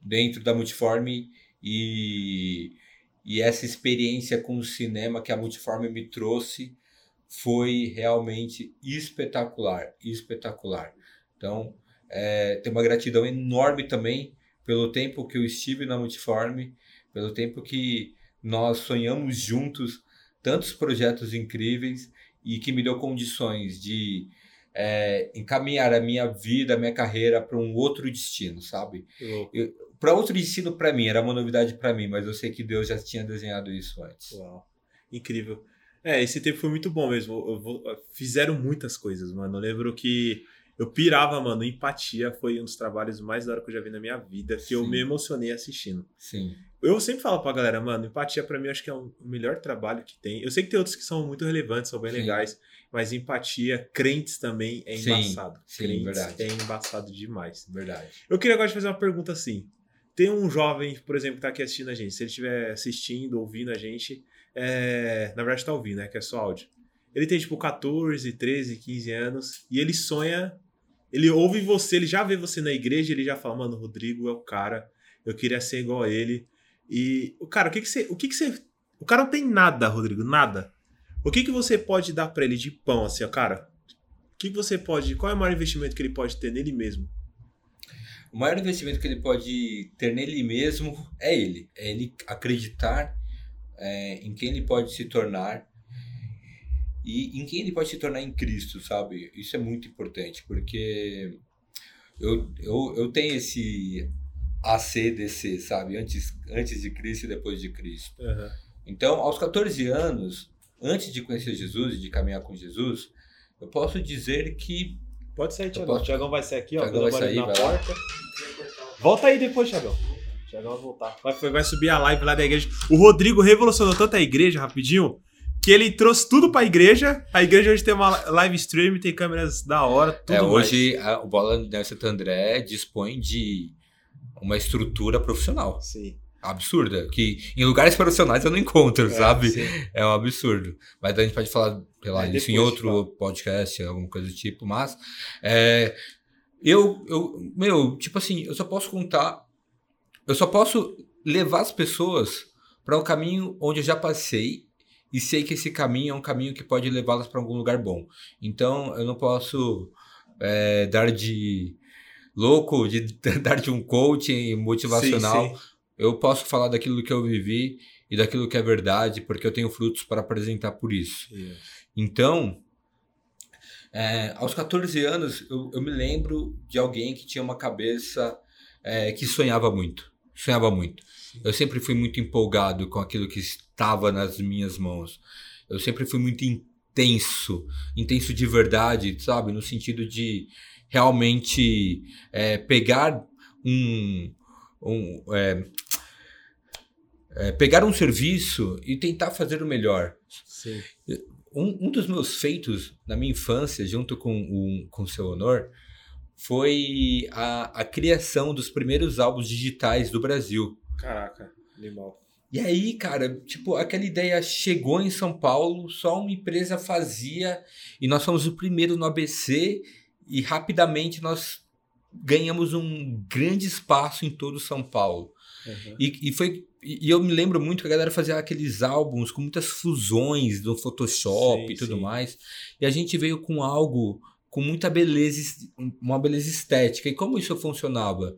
Speaker 2: dentro da Multiforme e, e essa experiência com o cinema que a Multiforme me trouxe foi realmente espetacular, espetacular. Então, é, tenho uma gratidão enorme também pelo tempo que eu estive na Multiforme, pelo tempo que nós sonhamos juntos tantos projetos incríveis e que me deu condições de é, encaminhar a minha vida, a minha carreira para um outro destino, sabe? Para outro destino para mim, era uma novidade para mim, mas eu sei que Deus já tinha desenhado isso antes.
Speaker 1: Uau. Incrível. É, esse tempo foi muito bom mesmo. Vou- fizeram muitas coisas, mano. Eu lembro que eu pirava, mano. Empatia foi um dos trabalhos mais da hora que eu já vi na minha vida, que eu
Speaker 2: Sim.
Speaker 1: me emocionei assistindo.
Speaker 2: Sim,
Speaker 1: Eu sempre falo pra galera, mano, empatia pra mim eu acho que é o melhor trabalho que tem. Eu sei que tem outros que são muito relevantes, são bem
Speaker 2: Sim.
Speaker 1: legais, mas empatia, crentes também é embaçado.
Speaker 2: sim,
Speaker 1: crentes
Speaker 2: verdade.
Speaker 1: é embaçado demais.
Speaker 2: verdade.
Speaker 1: Eu queria agora te fazer uma pergunta assim. Tem um jovem, por exemplo, que tá aqui assistindo a gente. Se ele estiver assistindo, ouvindo a gente, é... na verdade tá ouvindo, né? Que é só áudio. Ele tem tipo 14, 13, 15 anos e ele sonha. Ele ouve você, ele já vê você na igreja, ele já fala, mano, o Rodrigo é o cara, eu queria ser igual a ele. E, cara, o que que você. O que que você. O cara não tem nada, Rodrigo, nada. O que que você pode dar pra ele de pão, assim, ó, cara? O que que você pode. Qual é o maior investimento que ele pode ter nele mesmo?
Speaker 2: O maior investimento que ele pode ter nele mesmo é ele. É ele acreditar é, em quem ele pode se tornar e em quem ele pode se tornar em Cristo, sabe? Isso é muito importante, porque eu, eu, eu tenho esse ACDC, sabe? Antes, antes de Cristo e depois de Cristo.
Speaker 1: Aham.
Speaker 2: Então, aos 14 anos, antes de conhecer Jesus e de caminhar com Jesus, eu posso dizer que
Speaker 1: Pode sair, Tiagão.
Speaker 2: posso-
Speaker 1: O Tiagão vai sair aqui, ó.
Speaker 2: Vai sair,
Speaker 1: na
Speaker 2: vai lá.
Speaker 1: porta. Volta aí depois, Tiagão. O Tiagão vai voltar. Vai, vai subir a live lá da igreja. O Rodrigo revolucionou tanto a igreja, rapidinho, que ele trouxe tudo pra igreja. A igreja hoje tem uma live stream, tem câmeras da hora, tudo
Speaker 2: é,
Speaker 1: mais.
Speaker 2: hoje a- o Bola Nerd Santo André dispõe de uma estrutura profissional
Speaker 1: Sim.
Speaker 2: absurda, que em lugares profissionais eu não encontro,
Speaker 1: É,
Speaker 2: sabe?
Speaker 1: sim.
Speaker 2: É um absurdo. Mas a gente pode falar, sei lá,
Speaker 1: É,
Speaker 2: isso em outro podcast, alguma coisa do tipo, mas é, eu, eu, meu, tipo assim, eu só posso contar, eu só posso levar as pessoas para um caminho onde eu já passei e sei que esse caminho é um caminho que pode levá-las para algum lugar bom. Então eu não posso é, dar de louco, de dar de um coaching motivacional.
Speaker 1: Sim, sim.
Speaker 2: Eu posso falar daquilo que eu vivi e daquilo que é verdade, porque eu tenho frutos para apresentar por isso. Então, é, aos 14 anos, eu, eu me lembro de alguém que tinha uma cabeça é, que sonhava muito. Sonhava muito. Eu sempre fui muito empolgado com aquilo que estava nas minhas mãos. Eu sempre fui muito intenso, intenso de verdade, sabe? No sentido de realmente é, pegar um. um é, é, pegar um serviço e tentar fazer o melhor.
Speaker 1: Sim.
Speaker 2: Um, um dos meus feitos na minha infância, junto com o, com o seu honor, foi a, a criação dos primeiros álbuns digitais do Brasil.
Speaker 1: Caraca, animal.
Speaker 2: E aí, cara, tipo, aquela ideia chegou em São Paulo, só uma empresa fazia, e nós fomos o primeiro no ABC, e rapidamente nós ganhamos um grande espaço em todo São Paulo.
Speaker 1: Uhum.
Speaker 2: E, e foi. E eu me lembro muito que a galera fazia aqueles álbuns com muitas fusões do Photoshop
Speaker 1: Sim,
Speaker 2: e tudo
Speaker 1: sim.
Speaker 2: mais. E a gente veio com algo com muita beleza, uma beleza estética. E como isso funcionava?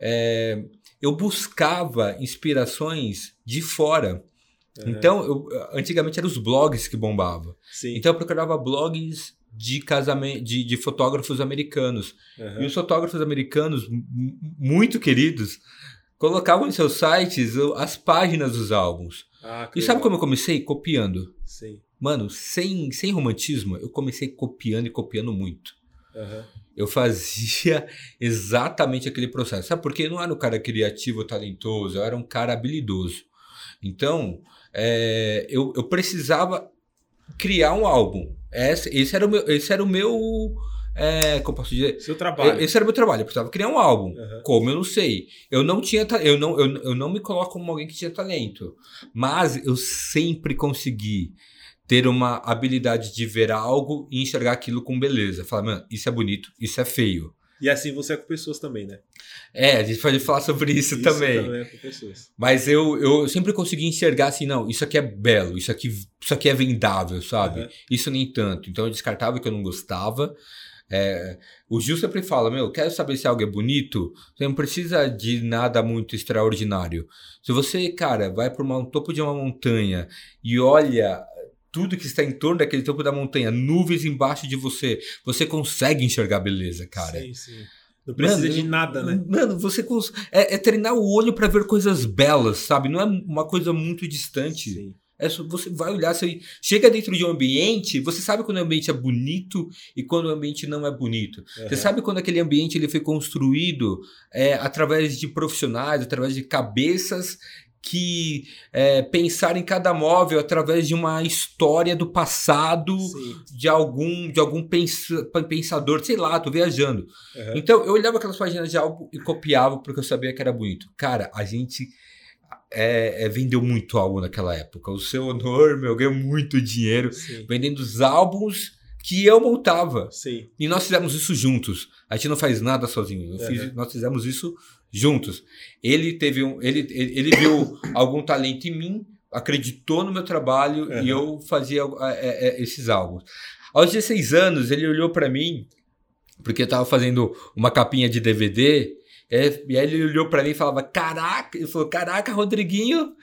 Speaker 2: É, eu buscava inspirações de fora.
Speaker 1: Uhum.
Speaker 2: Então, eu, antigamente eram os blogs que bombavam.
Speaker 1: Sim.
Speaker 2: Então eu procurava blogs de casamento de, de fotógrafos americanos.
Speaker 1: Uhum.
Speaker 2: E os fotógrafos americanos, muito queridos, colocavam em seus sites as páginas dos álbuns.
Speaker 1: Ah,
Speaker 2: E sabe
Speaker 1: legal.
Speaker 2: como eu comecei? Copiando.
Speaker 1: Sim.
Speaker 2: Mano, sem, sem romantismo, eu comecei copiando e copiando muito.
Speaker 1: Uhum.
Speaker 2: Eu fazia exatamente aquele processo. Sabe por quê? Eu não era um cara criativo, talentoso, eu era um cara habilidoso. Então, é, eu, eu precisava criar um álbum. Esse, esse era o meu. Esse era o meu é, como posso dizer?
Speaker 1: Seu trabalho.
Speaker 2: Esse era o meu trabalho. Eu precisava criar um álbum.
Speaker 1: Uhum.
Speaker 2: Como eu não sei. Eu não tinha eu não, eu, eu não me coloco como alguém que tinha talento. Mas eu sempre consegui ter uma habilidade de ver algo e enxergar aquilo com beleza. Falar, mano, isso é bonito, isso é feio.
Speaker 1: E assim você é com pessoas também, né?
Speaker 2: É, a gente pode falar sobre isso, também.
Speaker 1: é com pessoas.
Speaker 2: Mas eu, eu sempre consegui enxergar assim, não, isso aqui é belo, isso aqui, isso aqui é vendável, sabe?
Speaker 1: Uhum.
Speaker 2: Isso nem tanto. Então eu descartava o que eu não gostava. É, o Gil sempre fala, meu, quer saber se algo é bonito? Você não precisa de nada muito extraordinário. Se você, cara, vai para um topo de uma montanha e olha tudo que está em torno daquele topo da montanha, nuvens embaixo de você, você consegue enxergar beleza, cara.
Speaker 1: Sim, sim. Não precisa
Speaker 2: Mano,
Speaker 1: de nada, né?
Speaker 2: Mano, você cons... é, é treinar o olho para ver coisas belas, sabe? Não é uma coisa muito distante.
Speaker 1: Sim.
Speaker 2: É só, você vai olhar, você chega dentro de um ambiente, você sabe quando o ambiente é bonito e quando o ambiente não é bonito. Você
Speaker 1: Uhum.
Speaker 2: sabe quando aquele ambiente ele foi construído é, através de profissionais, através de cabeças que é, pensaram em cada móvel através de uma história do passado
Speaker 1: Sim.
Speaker 2: de algum de algum pensa- pensador, sei lá, tô viajando.
Speaker 1: Uhum.
Speaker 2: Então eu olhava aquelas páginas de álbum e copiava porque eu sabia que era bonito. Cara, a gente é, é, vendeu muito álbum naquela época. O seu honor, meu, ganhou muito dinheiro
Speaker 1: Sim.
Speaker 2: vendendo os álbuns que eu montava.
Speaker 1: Sim.
Speaker 2: E nós fizemos isso juntos. A gente não faz nada sozinho. Fiz- nós fizemos isso juntos. Ele teve um, ele, ele, viu algum talento em mim, acreditou no meu trabalho
Speaker 1: Uhum.
Speaker 2: e eu fazia é, é, esses álbuns. Aos 16 anos, ele olhou para mim, porque eu tava fazendo uma capinha de DVD, é, e aí ele olhou para mim e falava: Caraca, ele falou: Caraca, Rodriguinho,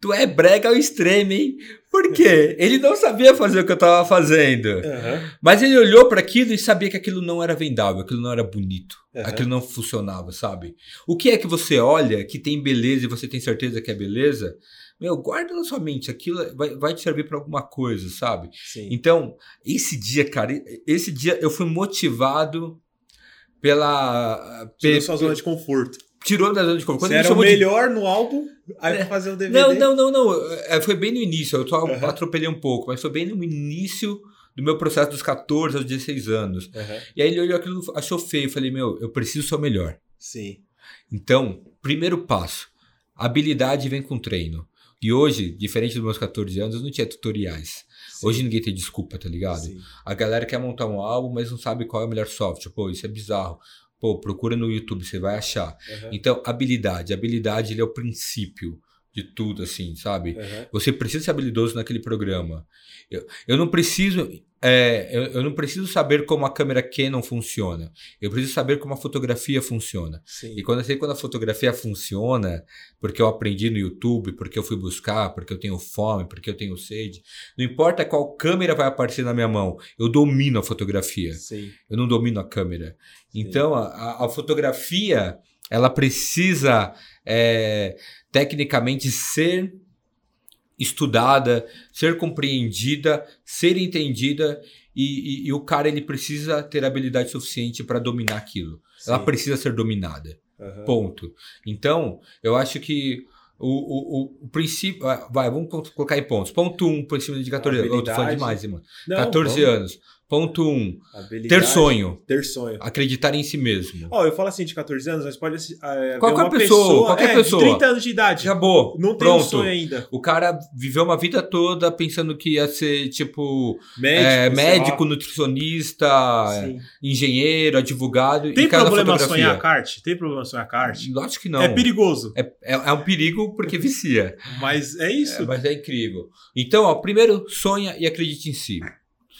Speaker 2: Tu é brega ao extremo, hein? Por quê? Ele não sabia fazer o que eu tava fazendo.
Speaker 1: Aham.
Speaker 2: Mas ele olhou para aquilo e sabia que aquilo não era vendável, aquilo não era bonito,
Speaker 1: Aham.
Speaker 2: aquilo não funcionava, sabe? O que é que você olha que tem beleza e você tem certeza que é beleza? Meu, guarda na sua mente, aquilo vai, vai te servir para alguma coisa, sabe?
Speaker 1: Sim.
Speaker 2: Então, esse dia, cara, esse dia eu fui motivado pela.
Speaker 1: Tirou
Speaker 2: pe-
Speaker 1: sua zona de conforto.
Speaker 2: tirou da zona de conforto. Quando
Speaker 1: Você era o
Speaker 2: chamou de-
Speaker 1: melhor no álbum, aí
Speaker 2: É.
Speaker 1: pra fazer o DVD.
Speaker 2: Não, não, não, não. É, Foi bem no início. Eu só
Speaker 1: Aham.
Speaker 2: atropelei um pouco, mas foi bem no início do meu processo dos 14 aos 16 anos.
Speaker 1: Aham.
Speaker 2: E aí ele olhou aquilo, achou feio. Eu falei, meu, eu preciso ser o melhor.
Speaker 1: Sim.
Speaker 2: Então, primeiro passo: habilidade vem com treino. E hoje, diferente dos meus 14 anos, eu não tinha tutoriais.
Speaker 1: sim,
Speaker 2: Hoje ninguém tem desculpa, tá ligado?
Speaker 1: sim.
Speaker 2: A galera quer montar um álbum, mas não sabe qual é o melhor software. Pô, isso é bizarro. Pô, procura no YouTube, você vai achar.
Speaker 1: Aham.
Speaker 2: Então, habilidade. Habilidade ele é o princípio de tudo, assim, sabe?
Speaker 1: Aham.
Speaker 2: Você precisa ser habilidoso naquele programa. Eu, eu não preciso. É, eu, eu não preciso saber como a câmera Canon funciona. Eu preciso saber como a fotografia funciona.
Speaker 1: Sim.
Speaker 2: E quando eu sei quando a fotografia funciona, porque eu aprendi no YouTube, porque eu fui buscar, porque eu tenho fome, porque eu tenho sede, não importa qual câmera vai aparecer na minha mão, eu domino a fotografia.
Speaker 1: Sim.
Speaker 2: Eu não domino a câmera.
Speaker 1: Sim.
Speaker 2: Então, a, a- fotografia, ela precisa é, tecnicamente ser estudada, ser compreendida, ser entendida e, e- e o cara ele precisa ter habilidade suficiente para dominar aquilo. Ela
Speaker 1: Sim.
Speaker 2: precisa ser dominada.
Speaker 1: Aham.
Speaker 2: Ponto. Então, eu acho que o, o, o, princípio. ah, Vai, vamos co- colocar em pontos. Ponto 1, um, por cima de 14 anos. Eu tô falando demais, mano.
Speaker 1: Não,
Speaker 2: 14
Speaker 1: vamos.
Speaker 2: anos. Ponto 1. Um, ter sonho.
Speaker 1: Ter sonho.
Speaker 2: Acreditar em si mesmo.
Speaker 1: Ó, eu falo assim de 14 anos, mas pode é,
Speaker 2: Qualquer
Speaker 1: uma
Speaker 2: pessoa, qualquer
Speaker 1: é,
Speaker 2: pessoa.
Speaker 1: De 30 anos de idade.
Speaker 2: Acabou.
Speaker 1: Não tem um sonho ainda.
Speaker 2: O cara viveu uma vida toda pensando que ia ser, tipo,
Speaker 1: Médico,
Speaker 2: é, médico, nutricionista,
Speaker 1: Sim.
Speaker 2: engenheiro, advogado.
Speaker 1: Tem problema sonhar kart? Tem problema sonhar kart?
Speaker 2: Lógico que não.
Speaker 1: É perigoso,
Speaker 2: É, é, é um perigo porque vicia.
Speaker 1: mas é isso.
Speaker 2: É, mas é incrível. Então, ó, primeiro, sonha e acredite em si.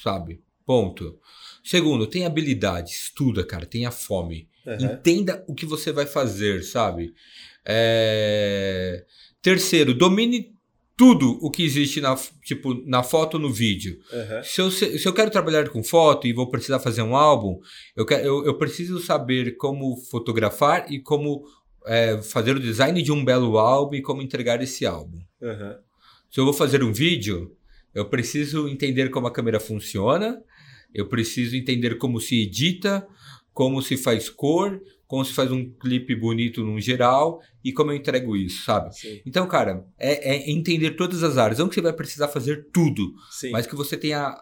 Speaker 2: Sabe? Ponto. Segundo, tem habilidade, estuda, cara, tenha fome.
Speaker 1: Aham.
Speaker 2: Entenda o que você vai fazer, sabe? É... Terceiro, domine tudo o que existe na, tipo, na foto no vídeo.
Speaker 1: Aham.
Speaker 2: Se eu, se eu quero trabalhar com foto e vou precisar fazer um álbum, eu, quero, eu, eu preciso saber como fotografar e como é, fazer o design de um belo álbum e como entregar esse álbum.
Speaker 1: Aham.
Speaker 2: Se eu vou fazer um vídeo, eu preciso entender como a câmera funciona, eu preciso entender como se edita, como se faz cor, como se faz um clipe bonito num geral e como eu entrego isso, sabe?
Speaker 1: Sim.
Speaker 2: Então, cara, é, é entender todas as áreas. Não que você vai precisar fazer tudo,
Speaker 1: Sim.
Speaker 2: mas que você tenha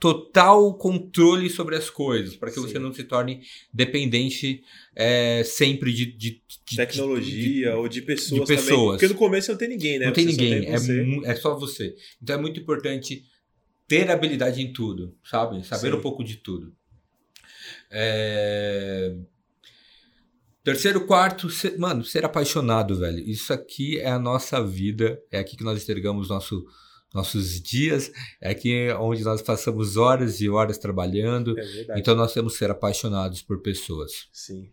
Speaker 2: total controle sobre as coisas, para que
Speaker 1: Sim.
Speaker 2: você não se torne dependente é, sempre de, de- de-
Speaker 1: Tecnologia
Speaker 2: de-
Speaker 1: ou de pessoas,
Speaker 2: de
Speaker 1: também.
Speaker 2: pessoas.
Speaker 1: Porque no começo não tem ninguém, né?
Speaker 2: não tem
Speaker 1: Você
Speaker 2: ninguém, é,
Speaker 1: você.
Speaker 2: mu- é só você. Então é muito importante ter habilidade em tudo, sabe? Saber
Speaker 1: Sim.
Speaker 2: um pouco de tudo. É, Terceiro, quarto, ser- mano, ser apaixonado, velho. Isso aqui é a nossa vida, é aqui que nós entregamos nosso, nossos dias, é aqui onde nós passamos horas e horas trabalhando.
Speaker 1: É.
Speaker 2: Então nós temos que ser apaixonados por pessoas.
Speaker 1: Sim,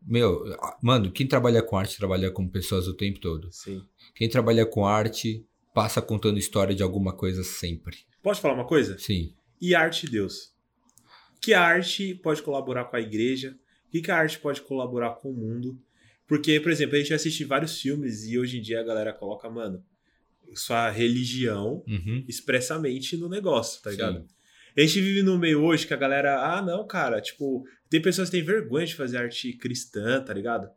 Speaker 2: Meu, mano, quem trabalha com arte trabalha com pessoas o tempo todo.
Speaker 1: sim.
Speaker 2: Quem trabalha com arte passa contando história de alguma coisa sempre.
Speaker 1: Posso falar uma coisa?
Speaker 2: Sim.
Speaker 1: E arte de Deus? Que a arte pode colaborar com a igreja? O que que a arte pode colaborar com o mundo? Porque, por exemplo, a gente assiste vários filmes e hoje em dia a galera coloca, mano, sua religião
Speaker 2: Uhum.
Speaker 1: expressamente no negócio, tá ligado?
Speaker 2: Sim.
Speaker 1: A gente vive num meio hoje que a galera, ah, não, cara, tipo, tem pessoas que têm vergonha de fazer arte cristã, tá ligado?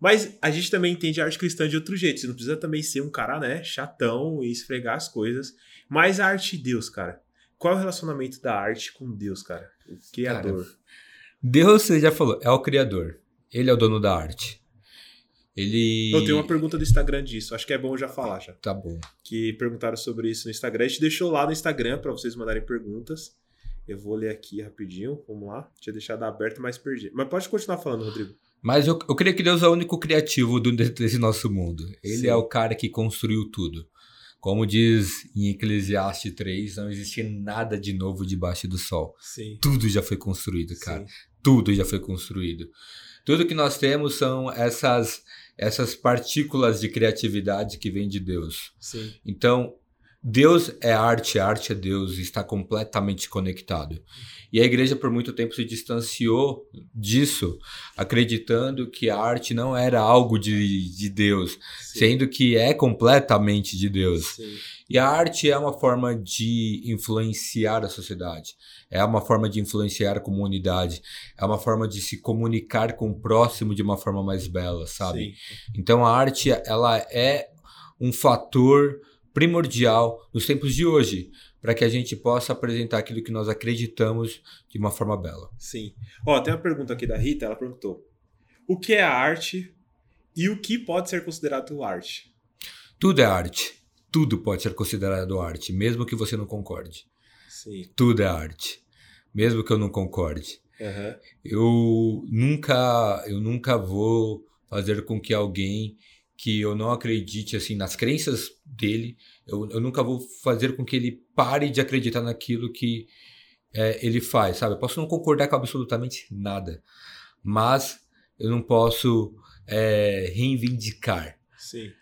Speaker 1: Mas a gente também entende a arte cristã de outro jeito. Você não precisa também ser um cara, né, chatão e esfregar as coisas. Mas a arte de Deus, cara. Qual é o relacionamento da arte com Deus, cara? O Criador.
Speaker 2: Deus, você já falou, é o criador. Ele é o dono da arte. Ele.
Speaker 1: Eu tenho uma pergunta do Instagram disso. Acho que é bom já falar já.
Speaker 2: Tá bom.
Speaker 1: Que perguntaram sobre isso no Instagram. A gente deixou lá no Instagram pra vocês mandarem perguntas. Eu vou ler aqui rapidinho. Vamos lá. Tinha deixado aberto, mas perdi. Mas pode continuar falando, Rodrigo.
Speaker 2: Mas eu, eu creio que Deus é o único criativo do, desse nosso mundo. Ele
Speaker 1: Sim.
Speaker 2: é o cara que construiu tudo. Como diz em Eclesiastes 3, não existe nada de novo debaixo do sol.
Speaker 1: Sim.
Speaker 2: Tudo já foi construído, cara.
Speaker 1: Sim.
Speaker 2: Tudo já foi construído. Tudo que nós temos são essas essas partículas de criatividade que vêm de Deus.
Speaker 1: Sim.
Speaker 2: Então, Deus é arte, arte é Deus, está completamente conectado. E a igreja por muito tempo se distanciou disso, acreditando que a arte não era algo de, de Deus,
Speaker 1: Sim.
Speaker 2: sendo que é completamente de Deus.
Speaker 1: Sim.
Speaker 2: E a arte é uma forma de influenciar a sociedade, é uma forma de influenciar a comunidade, é uma forma de se comunicar com o próximo de uma forma mais bela, sabe?
Speaker 1: Sim.
Speaker 2: Então a arte, ela é um fator primordial nos tempos de hoje, para que a gente possa apresentar aquilo que nós acreditamos de uma forma bela.
Speaker 1: Sim. Ó, tem uma pergunta aqui da Rita, ela perguntou: O que é a arte e o que pode ser considerado arte?
Speaker 2: Tudo é arte. Tudo pode ser considerado arte, mesmo que você não concorde.
Speaker 1: Sim.
Speaker 2: Tudo é arte, mesmo que eu não concorde.
Speaker 1: Aham.
Speaker 2: Eu nunca, eu nunca vou fazer com que alguém que eu não acredite assim nas crenças dele, eu, eu nunca vou fazer com que ele pare de acreditar naquilo que é, ele faz, sabe? Eu posso não concordar com absolutamente nada, mas eu não posso é, reivindicar,
Speaker 1: Sim.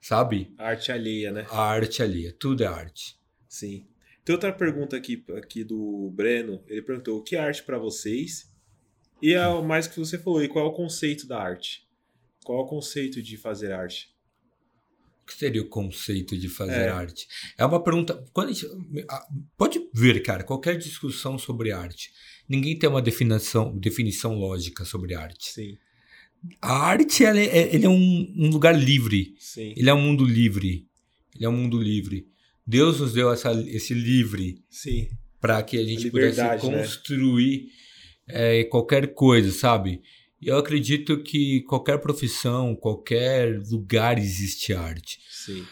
Speaker 2: sabe?
Speaker 1: A arte alheia, né?
Speaker 2: A arte ali, tudo é arte.
Speaker 1: Sim. Tem outra pergunta aqui, aqui do Breno. Ele perguntou: o que é arte para vocês? E é o mais que você falou, e qual é o conceito da arte? Qual é o conceito de fazer arte?
Speaker 2: O que seria o conceito de fazer
Speaker 1: É.
Speaker 2: arte? É uma pergunta. Quando a gente, a- pode ver, cara, qualquer discussão sobre arte. Ninguém tem uma definição, definição lógica sobre arte.
Speaker 1: Sim,
Speaker 2: A arte ela é, ele é um, um lugar livre.
Speaker 1: sim,
Speaker 2: Ele é um mundo livre. Ele é um mundo livre. Deus nos deu essa, esse livre para que a gente pudesse
Speaker 1: liberdade, né?
Speaker 2: construir é, qualquer coisa, sabe? E eu acredito que qualquer profissão, qualquer lugar existe arte.
Speaker 1: Sim,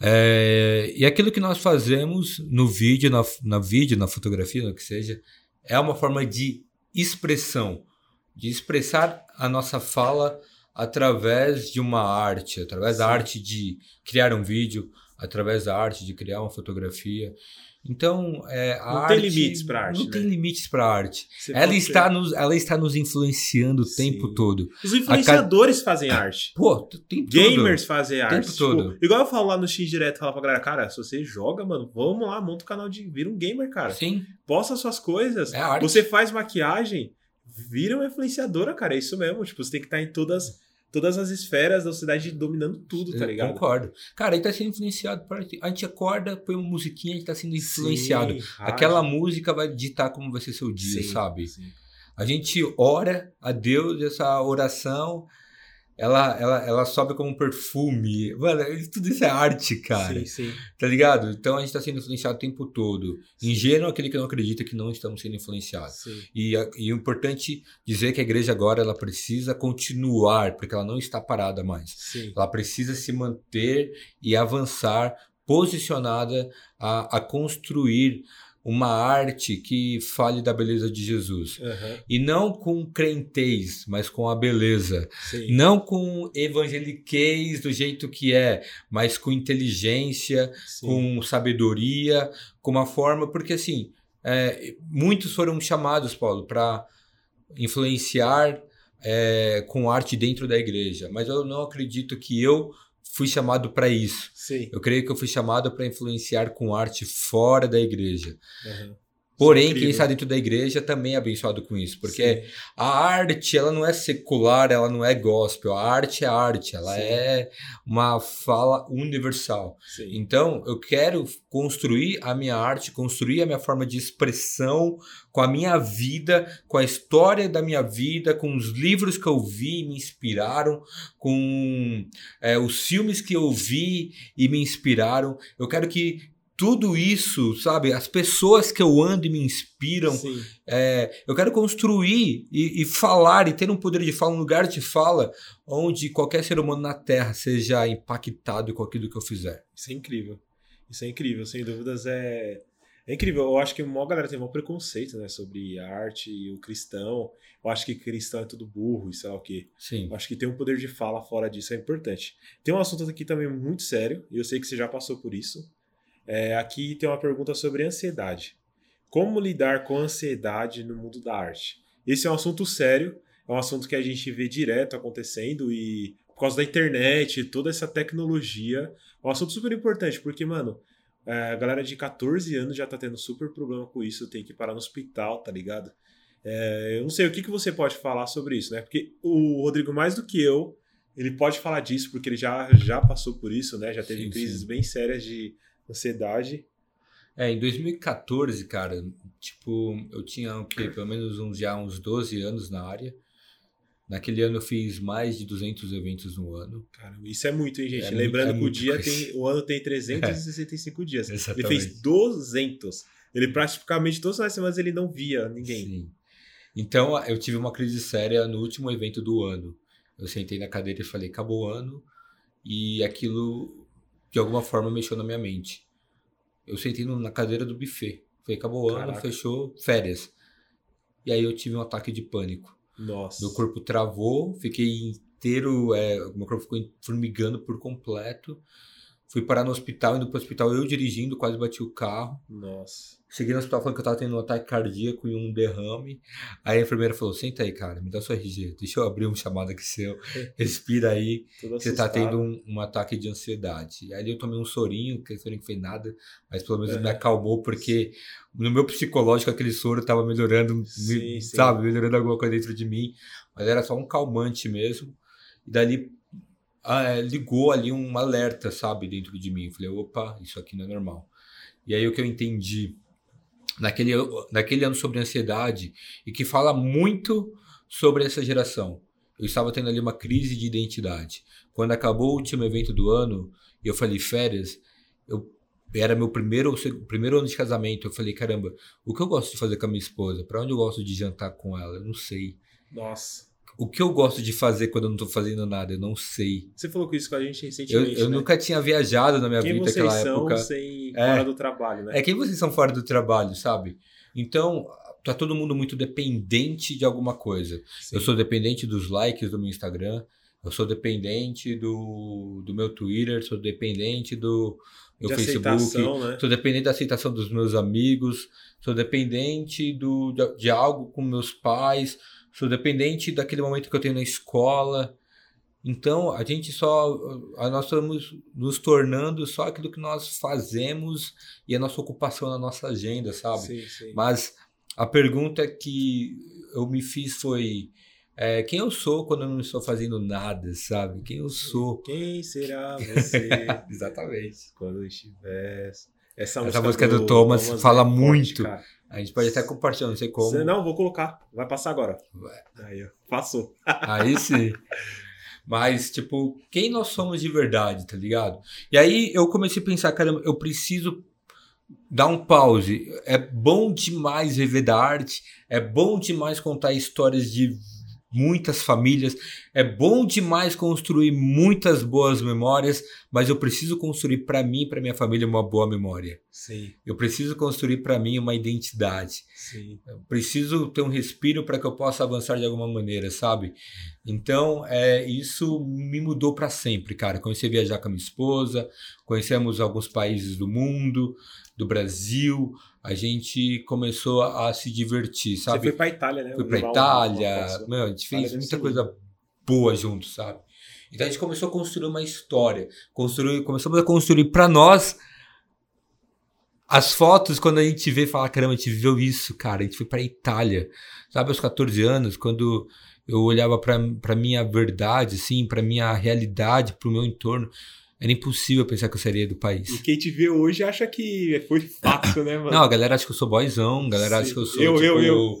Speaker 2: É, e aquilo que nós fazemos no vídeo, na, na vídeo, na fotografia, no que seja, é uma forma de expressão, de expressar a nossa fala através de uma arte, através da
Speaker 1: Sim.
Speaker 2: arte de criar um vídeo, através da arte de criar uma fotografia. Então, é, a
Speaker 1: Não tem
Speaker 2: arte-
Speaker 1: limites pra arte,
Speaker 2: Não
Speaker 1: né?
Speaker 2: tem limites para arte.
Speaker 1: Você
Speaker 2: Ela está,
Speaker 1: ser-
Speaker 2: nos, ela está nos influenciando o tempo
Speaker 1: Sim.
Speaker 2: todo.
Speaker 1: Os influenciadores fazem arte.
Speaker 2: Pô, tem tudo.
Speaker 1: Gamers fazem arte.
Speaker 2: tempo todo.
Speaker 1: Tipo, igual eu falo lá no X direto, falar pra galera, cara, se você joga, mano, vamos lá, monta o canal de. Vira um gamer, cara.
Speaker 2: Sim,
Speaker 1: Posta suas coisas.
Speaker 2: é arte.
Speaker 1: Você faz maquiagem, vira uma influenciadora, cara. É isso mesmo. Tipo, você tem que estar em todas, todas as esferas da sociedade dominando tudo, tá
Speaker 2: Eu
Speaker 1: ligado?
Speaker 2: Concordo. Cara, aí tá sendo influenciado. Por... A gente acorda, põe uma musiquinha, a gente tá sendo influenciado.
Speaker 1: Sim,
Speaker 2: Aquela música vai ditar como vai ser seu dia,
Speaker 1: Sim,
Speaker 2: sabe?
Speaker 1: sim.
Speaker 2: A gente ora a Deus, essa oração, ela, ela, ela sobe como um perfume. Mano, tudo isso é arte, cara.
Speaker 1: Sim, sim.
Speaker 2: Tá ligado? Então a gente tá sendo influenciado o tempo todo. Ingênuo é aquele que não acredita que não estamos sendo influenciados.
Speaker 1: sim.
Speaker 2: E, e é importante dizer que a igreja agora ela precisa continuar, porque ela não está parada mais.
Speaker 1: Sim.
Speaker 2: Ela precisa se manter e avançar posicionada a, a construir uma arte que fale da beleza de Jesus.
Speaker 1: Aham,
Speaker 2: E não com crentez, mas com a beleza.
Speaker 1: sim.
Speaker 2: Não com evangeliquez do jeito que é, mas com inteligência,
Speaker 1: sim.
Speaker 2: com sabedoria, com uma forma. Porque, assim, é, muitos foram chamados, Paulo, para influenciar é, com arte dentro da igreja, mas eu não acredito que eu fui chamado para isso.
Speaker 1: Sim.
Speaker 2: Eu creio que eu fui chamado para influenciar com arte fora da igreja.
Speaker 1: aham.
Speaker 2: Porém,
Speaker 1: Incrível.
Speaker 2: quem está dentro da igreja também é abençoado com isso, porque
Speaker 1: Sim.
Speaker 2: a arte, ela não é secular, ela não é gospel. A arte é arte, ela
Speaker 1: Sim.
Speaker 2: é uma fala universal.
Speaker 1: Sim.
Speaker 2: Então, eu quero construir a minha arte, construir a minha forma de expressão com a minha vida, com a história da minha vida, com os livros que eu vi e me inspiraram, com é, os filmes que eu vi e me inspiraram. Eu quero que tudo isso, sabe, as pessoas que eu ando e me inspiram, é, eu quero construir e, e falar e ter um poder de fala, um lugar de fala, onde qualquer ser humano na Terra seja impactado com aquilo que eu fizer.
Speaker 1: Isso é incrível. Isso é incrível, sem dúvidas é. É incrível. Eu acho que a maior galera tem um preconceito, né, sobre a arte e o cristão. Eu acho que cristão é tudo burro e sei lá o quê.
Speaker 2: Sim.
Speaker 1: Eu acho que ter um poder de fala fora disso é importante. Tem um assunto aqui também muito sério, e eu sei que você já passou por isso. É, aqui tem uma pergunta sobre ansiedade. Como lidar com a ansiedade no mundo da arte? Esse é um assunto sério, é um assunto que a gente vê direto acontecendo e por causa da internet, toda essa tecnologia. É um assunto super importante, porque, mano, é, a galera de 14 anos já tá tendo super problema com isso, tem que parar no hospital, tá ligado? É, eu não sei o que, que você pode falar sobre isso, né? Porque o Rodrigo, mais do que eu, ele pode falar disso, porque ele já, já passou por isso, né? Já teve
Speaker 2: Sim,
Speaker 1: crises
Speaker 2: sim.
Speaker 1: bem sérias de ansiedade.
Speaker 2: É, em 2014, cara, tipo, eu tinha o quê? Pelo menos uns, já uns 12 anos na área. Naquele ano eu fiz mais de 200 eventos no ano.
Speaker 1: Cara, isso é muito, hein, gente?
Speaker 2: É muito-
Speaker 1: Lembrando
Speaker 2: é
Speaker 1: que o dia
Speaker 2: coisa.
Speaker 1: tem. O ano tem 365 dias. Ele
Speaker 2: Exatamente.
Speaker 1: fez 200. Ele praticamente todas as semanas ele não via ninguém.
Speaker 2: Sim. Então eu tive uma crise séria no último evento do ano. Eu sentei na cadeira e falei, acabou o ano. E aquilo, de alguma forma, mexeu na minha mente. Eu sentei na cadeira do buffet. Falei, acabou o ano, fechou, férias. E aí eu tive um ataque de pânico.
Speaker 1: Nossa.
Speaker 2: Meu corpo travou, fiquei inteiro, é, meu corpo ficou formigando por completo. Fui parar no hospital, indo pro hospital eu dirigindo, quase bati o carro.
Speaker 1: Nossa.
Speaker 2: Cheguei no hospital falando que eu tava tendo um ataque cardíaco e um derrame. Aí a enfermeira falou: senta aí, cara, me dá sua RG, deixa eu abrir um chamado aqui seu, respira aí, você tá tendo um, um ataque de ansiedade. Aí eu tomei um sorinho, que sorinho que fez nada, mas pelo menos
Speaker 1: É.
Speaker 2: me acalmou, porque no meu psicológico aquele soro tava melhorando, me-
Speaker 1: Sim, sim.
Speaker 2: sabe, melhorando alguma coisa dentro de mim, mas era só um calmante mesmo. E dali ah, é, ligou ali um alerta, sabe, dentro de mim. Eu falei, opa, isso aqui não é normal. E aí o que eu entendi naquele, naquele ano sobre ansiedade e que fala muito sobre essa geração. Eu estava tendo ali uma crise de identidade. Quando acabou o último evento do ano, e eu falei férias, eu era meu primeiro primeiro ano de casamento. Eu falei, caramba, o que eu gosto de fazer com a minha esposa? Para onde eu gosto de jantar com ela? Eu não sei.
Speaker 1: Nossa.
Speaker 2: O que eu gosto de fazer quando eu não tô fazendo nada? Eu não sei.
Speaker 1: Você falou com isso com a gente
Speaker 2: Eu,
Speaker 1: recentemente.
Speaker 2: eu
Speaker 1: né?
Speaker 2: nunca tinha viajado na minha
Speaker 1: Quem
Speaker 2: vida naquela
Speaker 1: são
Speaker 2: época.
Speaker 1: sem
Speaker 2: É.
Speaker 1: fora do trabalho, né?
Speaker 2: É quem vocês são fora do trabalho, sabe? Então, tá todo mundo muito dependente de alguma coisa.
Speaker 1: Sim.
Speaker 2: Eu sou dependente dos likes do meu Instagram, eu sou dependente do, do meu Twitter, sou dependente do meu
Speaker 1: de
Speaker 2: Facebook,
Speaker 1: né?
Speaker 2: sou dependente da aceitação dos meus amigos, sou dependente do, de, de algo com meus pais, sou dependente daquele momento que eu tenho na escola. Então, a gente só. Nós estamos nos tornando só aquilo que nós fazemos e a nossa ocupação na nossa agenda, sabe?
Speaker 1: Sim, sim.
Speaker 2: Mas a pergunta que eu me fiz foi: é, quem eu sou quando eu não estou fazendo nada, sabe? Quem eu sou?
Speaker 1: Quem será você
Speaker 2: Exatamente.
Speaker 1: quando estiver. Essa,
Speaker 2: Essa música do Thomas fala
Speaker 1: é forte,
Speaker 2: muito.
Speaker 1: cara.
Speaker 2: A gente pode até compartilhar, não sei como.
Speaker 1: Você- Não, vou colocar. Vai passar agora. Aí. Passou.
Speaker 2: Aí sim. Mas, tipo, quem nós somos de verdade, tá ligado? E aí eu comecei a pensar, caramba, eu preciso dar um pause. É bom demais viver da arte, é bom demais contar histórias de muitas famílias, é bom demais construir muitas boas memórias, mas eu preciso construir para mim e para minha família uma boa memória.
Speaker 1: Sim,
Speaker 2: Eu preciso construir para mim uma identidade.
Speaker 1: sim.
Speaker 2: Eu preciso ter um respiro para que eu possa avançar de alguma maneira, sabe? Então, é, isso me mudou para sempre, cara. Comecei a viajar com a minha esposa, conhecemos alguns países do mundo, do Brasil. A gente começou a, se divertir,
Speaker 1: Você
Speaker 2: sabe?
Speaker 1: foi pra Itália, né?
Speaker 2: Fui pra
Speaker 1: uma-
Speaker 2: Itália,
Speaker 1: uma foto.
Speaker 2: meu, a gente fez
Speaker 1: Itália
Speaker 2: muita coisa boa junto, sabe? Então a gente começou a construir uma história, construir, começamos a construir para nós as fotos quando a gente vê, fala, caramba, a gente viveu isso, cara, a gente foi pra Itália, sabe, aos 14 anos, quando eu olhava pra minha verdade, assim, pra minha realidade, pro meu entorno, era impossível pensar que eu sairia do país.
Speaker 1: E quem te vê hoje acha que foi fácil, né, mano?
Speaker 2: Não, a galera acha que eu sou boyzão, a galera acha
Speaker 1: Sim.
Speaker 2: que eu sou,
Speaker 1: Eu,
Speaker 2: tipo,
Speaker 1: eu, eu.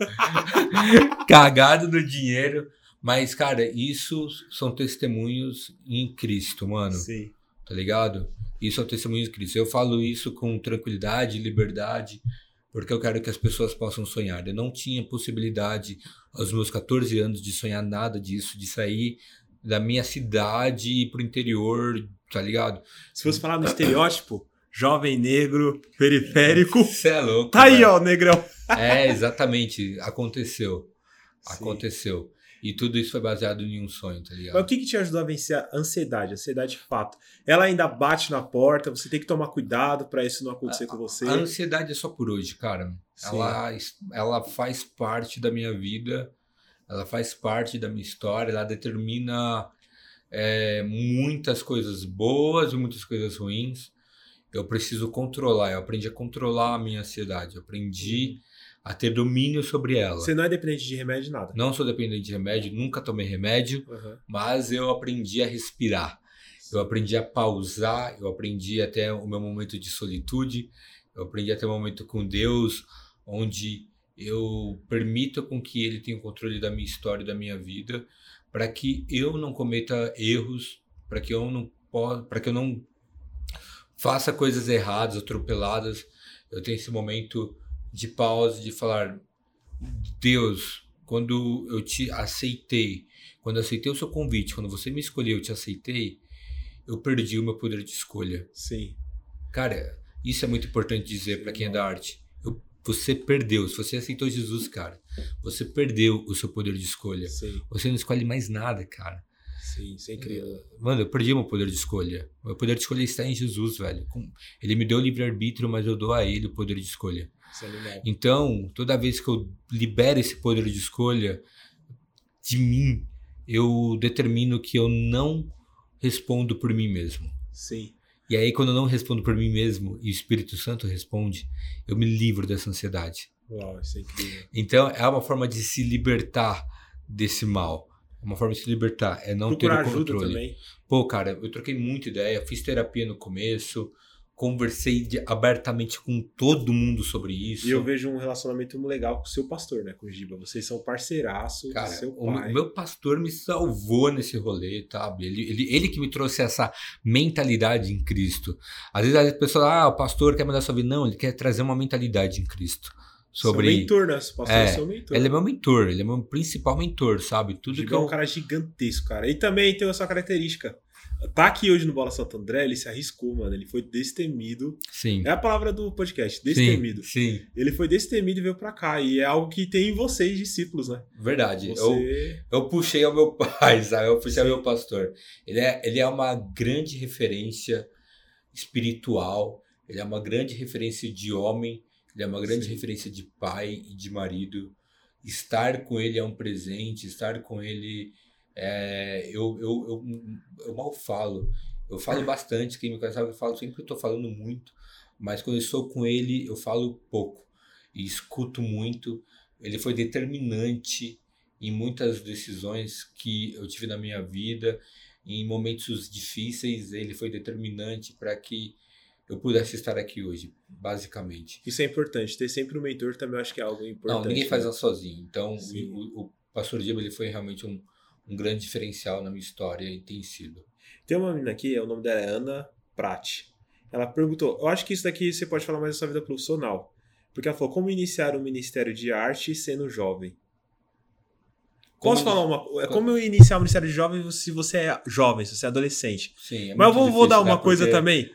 Speaker 2: cagado no dinheiro. Mas, cara, isso são testemunhos em Cristo, mano,
Speaker 1: Sim.
Speaker 2: tá ligado? Isso é um testemunho em Cristo. Eu falo isso com tranquilidade, liberdade, porque eu quero que as pessoas possam sonhar. Eu não tinha possibilidade, aos meus 14 anos, de sonhar nada disso, de sair da minha cidade e ir pro interior, tá ligado?
Speaker 1: Se fosse falar no estereótipo, jovem negro, periférico.
Speaker 2: Você é louco.
Speaker 1: Tá aí, ó, negrão.
Speaker 2: É, exatamente. Aconteceu.
Speaker 1: Sim.
Speaker 2: Aconteceu. E tudo isso foi baseado em um sonho, tá ligado?
Speaker 1: Mas o que, que te ajudou a vencer a ansiedade? A ansiedade de fato. Ela ainda bate na porta, você tem que tomar cuidado pra isso não acontecer com você.
Speaker 2: A ansiedade é só por hoje, cara.
Speaker 1: Sim.
Speaker 2: Ela, ela faz parte da minha vida, ela faz parte da minha história, ela determina é, muitas coisas boas e muitas coisas ruins. Eu preciso controlar. Eu aprendi a controlar a minha ansiedade. Eu aprendi a ter domínio sobre ela.
Speaker 1: Você não é dependente de remédio nada.
Speaker 2: Não sou dependente de remédio, nunca tomei remédio,
Speaker 1: Uhum.
Speaker 2: mas eu aprendi a respirar. Eu aprendi a pausar, eu aprendi até o meu momento de solitude, eu aprendi até o momento com Deus, onde eu permito com que Ele tenha o controle da minha história e da minha vida, para que eu não cometa erros, para que eu não para que eu não faça coisas erradas, atropeladas. Eu tenho esse momento de pausa, de falar, Deus, quando eu te aceitei, quando eu aceitei o seu convite, quando você me escolheu, eu te aceitei, eu perdi o meu poder de escolha.
Speaker 1: Sim.
Speaker 2: Cara, isso é muito importante dizer para quem é da arte. Você perdeu, se você aceitou Jesus, cara, você perdeu o seu poder de escolha.
Speaker 1: Sim.
Speaker 2: Você não escolhe mais nada, cara.
Speaker 1: Sim. Isso é incrível.
Speaker 2: Mano, eu perdi meu poder de escolha. Meu poder de escolha está em Jesus, velho. Ele me deu o livre-arbítrio, mas eu dou a ele o poder de escolha.
Speaker 1: É.
Speaker 2: Então, toda vez que eu libero esse poder de escolha de mim, eu determino que eu não respondo por mim mesmo.
Speaker 1: Sim.
Speaker 2: E aí, quando eu não respondo por mim mesmo e o Espírito Santo responde, eu me livro dessa ansiedade.
Speaker 1: Uau, isso é incrível.
Speaker 2: Então, é uma forma de se libertar desse mal. É uma forma de se libertar, é não
Speaker 1: Procurar
Speaker 2: ter o
Speaker 1: ajuda
Speaker 2: controle.
Speaker 1: também.
Speaker 2: Pô, cara, eu troquei muita ideia, fiz terapia no começo, conversei abertamente com todo mundo sobre isso.
Speaker 1: E eu vejo um relacionamento muito legal com o seu pastor, né? Com o Giba. Vocês são parceiraço,
Speaker 2: Cara,
Speaker 1: seu
Speaker 2: o
Speaker 1: pai.
Speaker 2: meu pastor me salvou nesse rolê, sabe? Ele, ele, ele que me trouxe essa mentalidade em Cristo. Às vezes as pessoas, ah, o pastor quer mudar sua vida. Não, ele quer trazer uma mentalidade em Cristo. Sobre.
Speaker 1: Seu mentor, né? Seu pastor
Speaker 2: É,
Speaker 1: é seu mentor.
Speaker 2: Ele é meu mentor, ele é meu principal mentor, sabe?
Speaker 1: O
Speaker 2: Tudo
Speaker 1: Giba
Speaker 2: que
Speaker 1: é
Speaker 2: eu.
Speaker 1: um cara gigantesco, cara. E também tem essa característica. Tá aqui hoje no Bola Santo André, ele se arriscou, mano. Ele foi destemido.
Speaker 2: Sim.
Speaker 1: É a palavra do podcast,
Speaker 2: sim,
Speaker 1: destemido.
Speaker 2: sim,
Speaker 1: Ele foi destemido e veio pra cá. E é algo que tem em vocês, discípulos, né?
Speaker 2: verdade. Eu,
Speaker 1: Você.
Speaker 2: eu puxei ao meu pai, sabe? Eu puxei ao
Speaker 1: Sim.
Speaker 2: meu pastor. Ele é, ele é uma grande referência espiritual, ele é uma grande referência de homem, ele é uma grande
Speaker 1: Sim.
Speaker 2: referência de pai e de marido. Estar com ele é um presente, estar com ele. É, eu, eu, eu, eu mal falo. Eu falo bastante, quem me conhece sabe eu falo sempre que eu tô falando muito, mas quando eu estou com ele, eu falo pouco e escuto muito. Ele foi determinante em muitas decisões que eu tive na minha vida, em momentos difíceis, ele foi determinante para que eu pudesse estar aqui hoje, basicamente.
Speaker 1: Isso é importante. Ter sempre um mentor também acho que é algo importante.
Speaker 2: Não, ninguém faz
Speaker 1: né?
Speaker 2: nada sozinho. Então, o, o, o pastor Diego ele foi realmente um, um grande diferencial na minha história e tem sido.
Speaker 1: Tem uma menina aqui, o nome dela é Ana Prat. Ela perguntou: Eu acho que isso daqui você pode falar mais da sua vida profissional. Porque ela falou: Como iniciar um ministério de arte sendo jovem?
Speaker 2: Como
Speaker 1: Posso falar uma É como eu iniciar um ministério de jovem se você é jovem, se você é adolescente.
Speaker 2: Sim, é
Speaker 1: Mas eu vou, vou dar
Speaker 2: difícil,
Speaker 1: uma
Speaker 2: né?
Speaker 1: coisa
Speaker 2: Porque-
Speaker 1: também.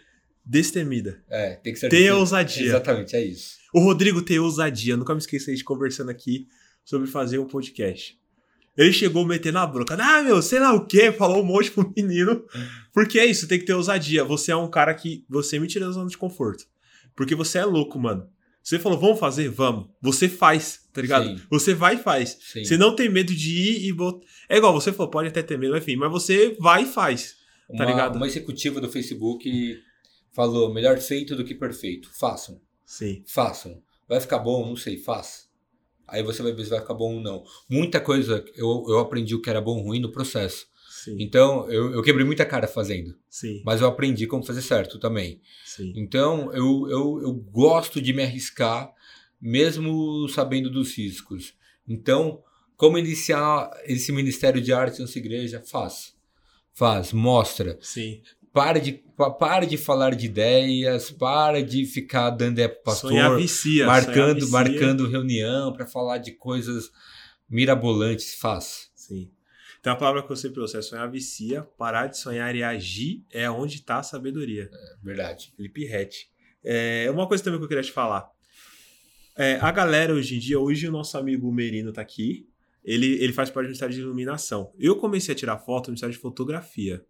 Speaker 1: Destemida.
Speaker 2: É, tem que ser.
Speaker 1: Tenha ousadia.
Speaker 2: Exatamente, é isso.
Speaker 1: O Rodrigo tem ousadia. Eu nunca me esqueci de conversando aqui sobre fazer um podcast. Ele chegou metendo a bronca. Ah, meu, sei lá o quê. Falou um monte pro menino. Porque é isso, tem que ter ousadia. Você é um cara que. Você me tira da zona de conforto. Porque você é louco, mano. Você falou, vamos fazer? Vamos. Você faz, tá ligado?
Speaker 2: Sim.
Speaker 1: Você vai e faz.
Speaker 2: Sim.
Speaker 1: Você não tem medo de ir e botar. É igual, você falou, pode até ter medo, enfim, mas você vai e faz.
Speaker 2: uma,
Speaker 1: ligado?
Speaker 2: Uma executiva do Facebook falou: melhor feito do que perfeito. Façam,
Speaker 1: Sim.
Speaker 2: façam. Vai ficar bom? Não sei, faz. Aí você vai ver se vai ficar bom ou não. Muita coisa eu, eu aprendi o que era bom ou ruim no processo.
Speaker 1: Sim.
Speaker 2: Então eu, eu quebrei muita cara fazendo.
Speaker 1: Sim.
Speaker 2: Mas eu aprendi como fazer certo também.
Speaker 1: Sim.
Speaker 2: Então eu, eu, eu gosto de me arriscar, mesmo sabendo dos riscos. Então, como iniciar esse ministério de arte nessa igreja? Faz. Faz, mostra.
Speaker 1: Sim.
Speaker 2: Para de, pa- para de falar de ideias, para de ficar dando pro pastor,
Speaker 1: Sonhar vicia.
Speaker 2: marcando, marcando reunião para falar de coisas mirabolantes. Faz.
Speaker 1: Sim. Então a palavra que eu sempre ouço é sonhar vicia, parar de sonhar e agir é onde está a sabedoria.
Speaker 2: É verdade.
Speaker 1: Felipe Rett. É, uma coisa também que eu queria te falar. É, a galera hoje em dia, hoje o nosso amigo Merino tá aqui, ele, ele faz parte do Ministério de Iluminação. Eu comecei a tirar foto no Ministério de Fotografia.